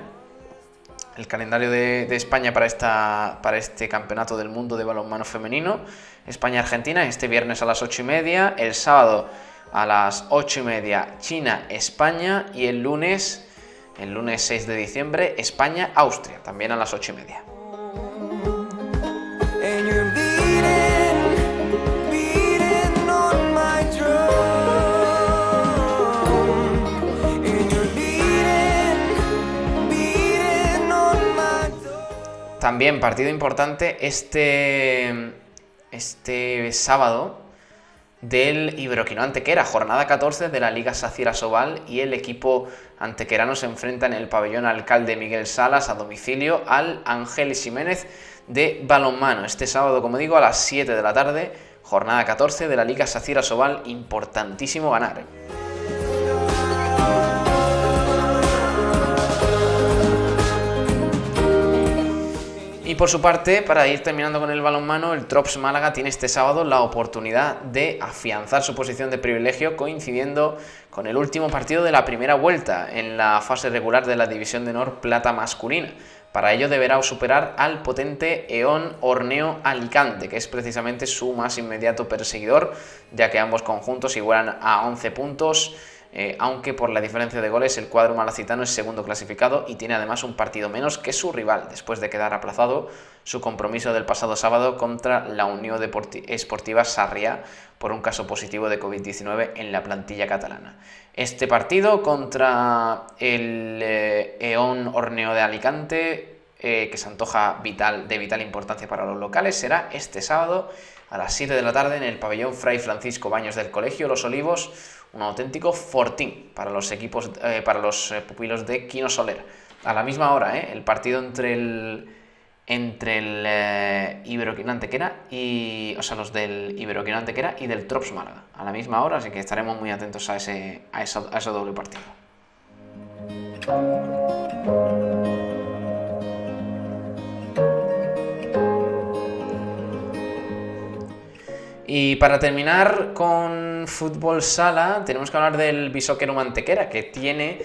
El calendario de, de España para, esta, para este campeonato del mundo de balonmano femenino. España-Argentina este viernes a las 8 y media. El sábado a las 8 y media China-España. Y el lunes, el lunes 6 de diciembre, España-Austria. También a las 8 y media. También partido importante este, este sábado del Iberoquino Antequera, jornada 14 de la Liga Sacira Sobal y el equipo antequerano se enfrenta en el pabellón Alcalde Miguel Salas a domicilio al Ángel Jiménez de balonmano. Este sábado, como digo, a las 7 de la tarde, jornada 14 de la Liga Sacira Sobal, importantísimo ganar. Por su parte, para ir terminando con el balonmano, el Trops Málaga tiene este sábado la oportunidad de afianzar su posición de privilegio coincidiendo con el último partido de la primera vuelta en la fase regular de la División de Honor Plata masculina. Para ello deberá superar al potente Eón Horneo Alicante, que es precisamente su más inmediato perseguidor, ya que ambos conjuntos igualan a 11 puntos. Eh, aunque por la diferencia de goles el cuadro malacitano es segundo clasificado y tiene además un partido menos que su rival, después de quedar aplazado su compromiso del pasado sábado contra la Unión Esportiva Sarriá por un caso positivo de COVID-19 en la plantilla catalana. Este partido contra el eh, Horneo de Alicante, eh, que se antoja vital, de vital importancia para los locales, será este sábado a las 7 de la tarde en el pabellón Fray Francisco Baños del Colegio Los Olivos, un auténtico fortín para los equipos, eh, para los eh, pupilos de Quino Soler. A la misma hora, eh, el partido entre el entre el eh, Iberoquino Antequera y o sea, los del Iberoquino Antequera y del Trops Málaga. A la misma hora, así que estaremos muy atentos a ese a, esa- a ese doble partido. Y para terminar con fútbol sala, tenemos que hablar del Bisóquero Mantequera, que tiene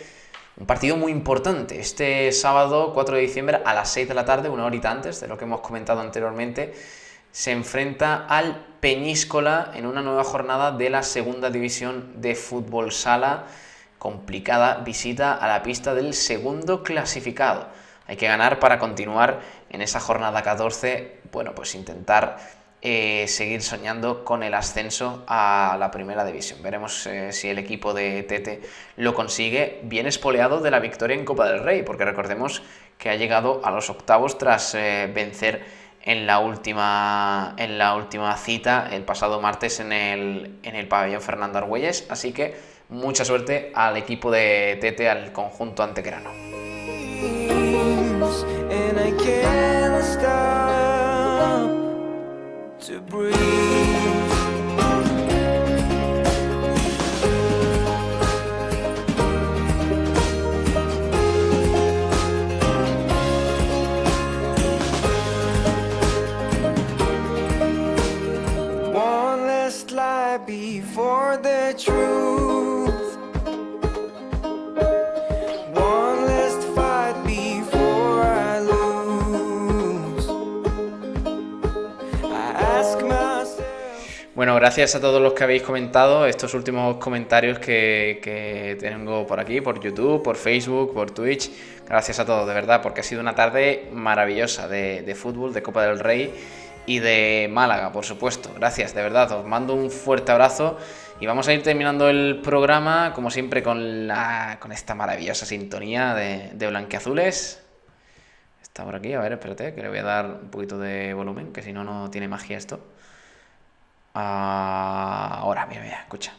un partido muy importante. Este sábado 4 de diciembre a las 6 de la tarde, una horita antes de lo que hemos comentado anteriormente, se enfrenta al Peñíscola en una nueva jornada de la segunda división de fútbol sala. Complicada visita a la pista del segundo clasificado. Hay que ganar para continuar en esa jornada 14. Bueno, pues intentar eh, seguir soñando con el ascenso a la primera división. Veremos eh, si el equipo de Tete lo consigue, bien espoleado de la victoria en Copa del Rey, porque recordemos que ha llegado a los octavos tras eh, vencer en la última en la última cita el pasado martes en el, en el pabellón Fernando Argüelles. Así que mucha suerte al equipo de Tete, al conjunto antequerano. to breathe. One last lie before the truth. Gracias a todos los que habéis comentado estos últimos comentarios que, tengo por aquí, por YouTube, por Facebook, por Twitch. Gracias a todos, de verdad, porque ha sido una tarde maravillosa de, fútbol, de Copa del Rey y de Málaga, por supuesto. Gracias, de verdad, os mando un fuerte abrazo y vamos a ir terminando el programa, como siempre, con, esta maravillosa sintonía de, de Blanquiazules. Está por aquí, a ver, espérate, que le voy a dar un poquito de volumen, que si no, no tiene magia esto. Ah, ahora, mira, mira, escucha.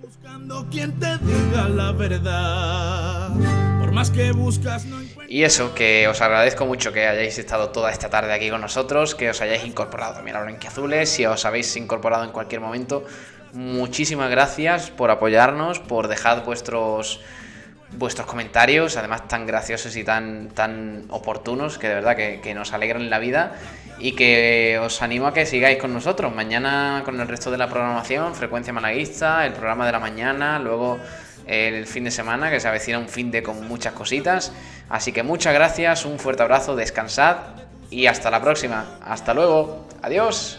Buscando quien te diga la verdad. Por más que buscas, no Y eso, que os agradezco mucho que hayáis estado toda esta tarde aquí con nosotros, que os hayáis incorporado también a Blanquiazules, si os habéis incorporado en cualquier momento, muchísimas gracias por apoyarnos, por dejar vuestros vuestros comentarios, además tan graciosos y tan, tan oportunos, que de verdad que, que nos alegran la vida y que os animo a que sigáis con nosotros. Mañana con el resto de la programación, Frecuencia Malaguista, el programa de la mañana, luego el fin de semana, que se avecina un fin de con muchas cositas. Así que muchas gracias, un fuerte abrazo, descansad y hasta la próxima. Hasta luego. Adiós.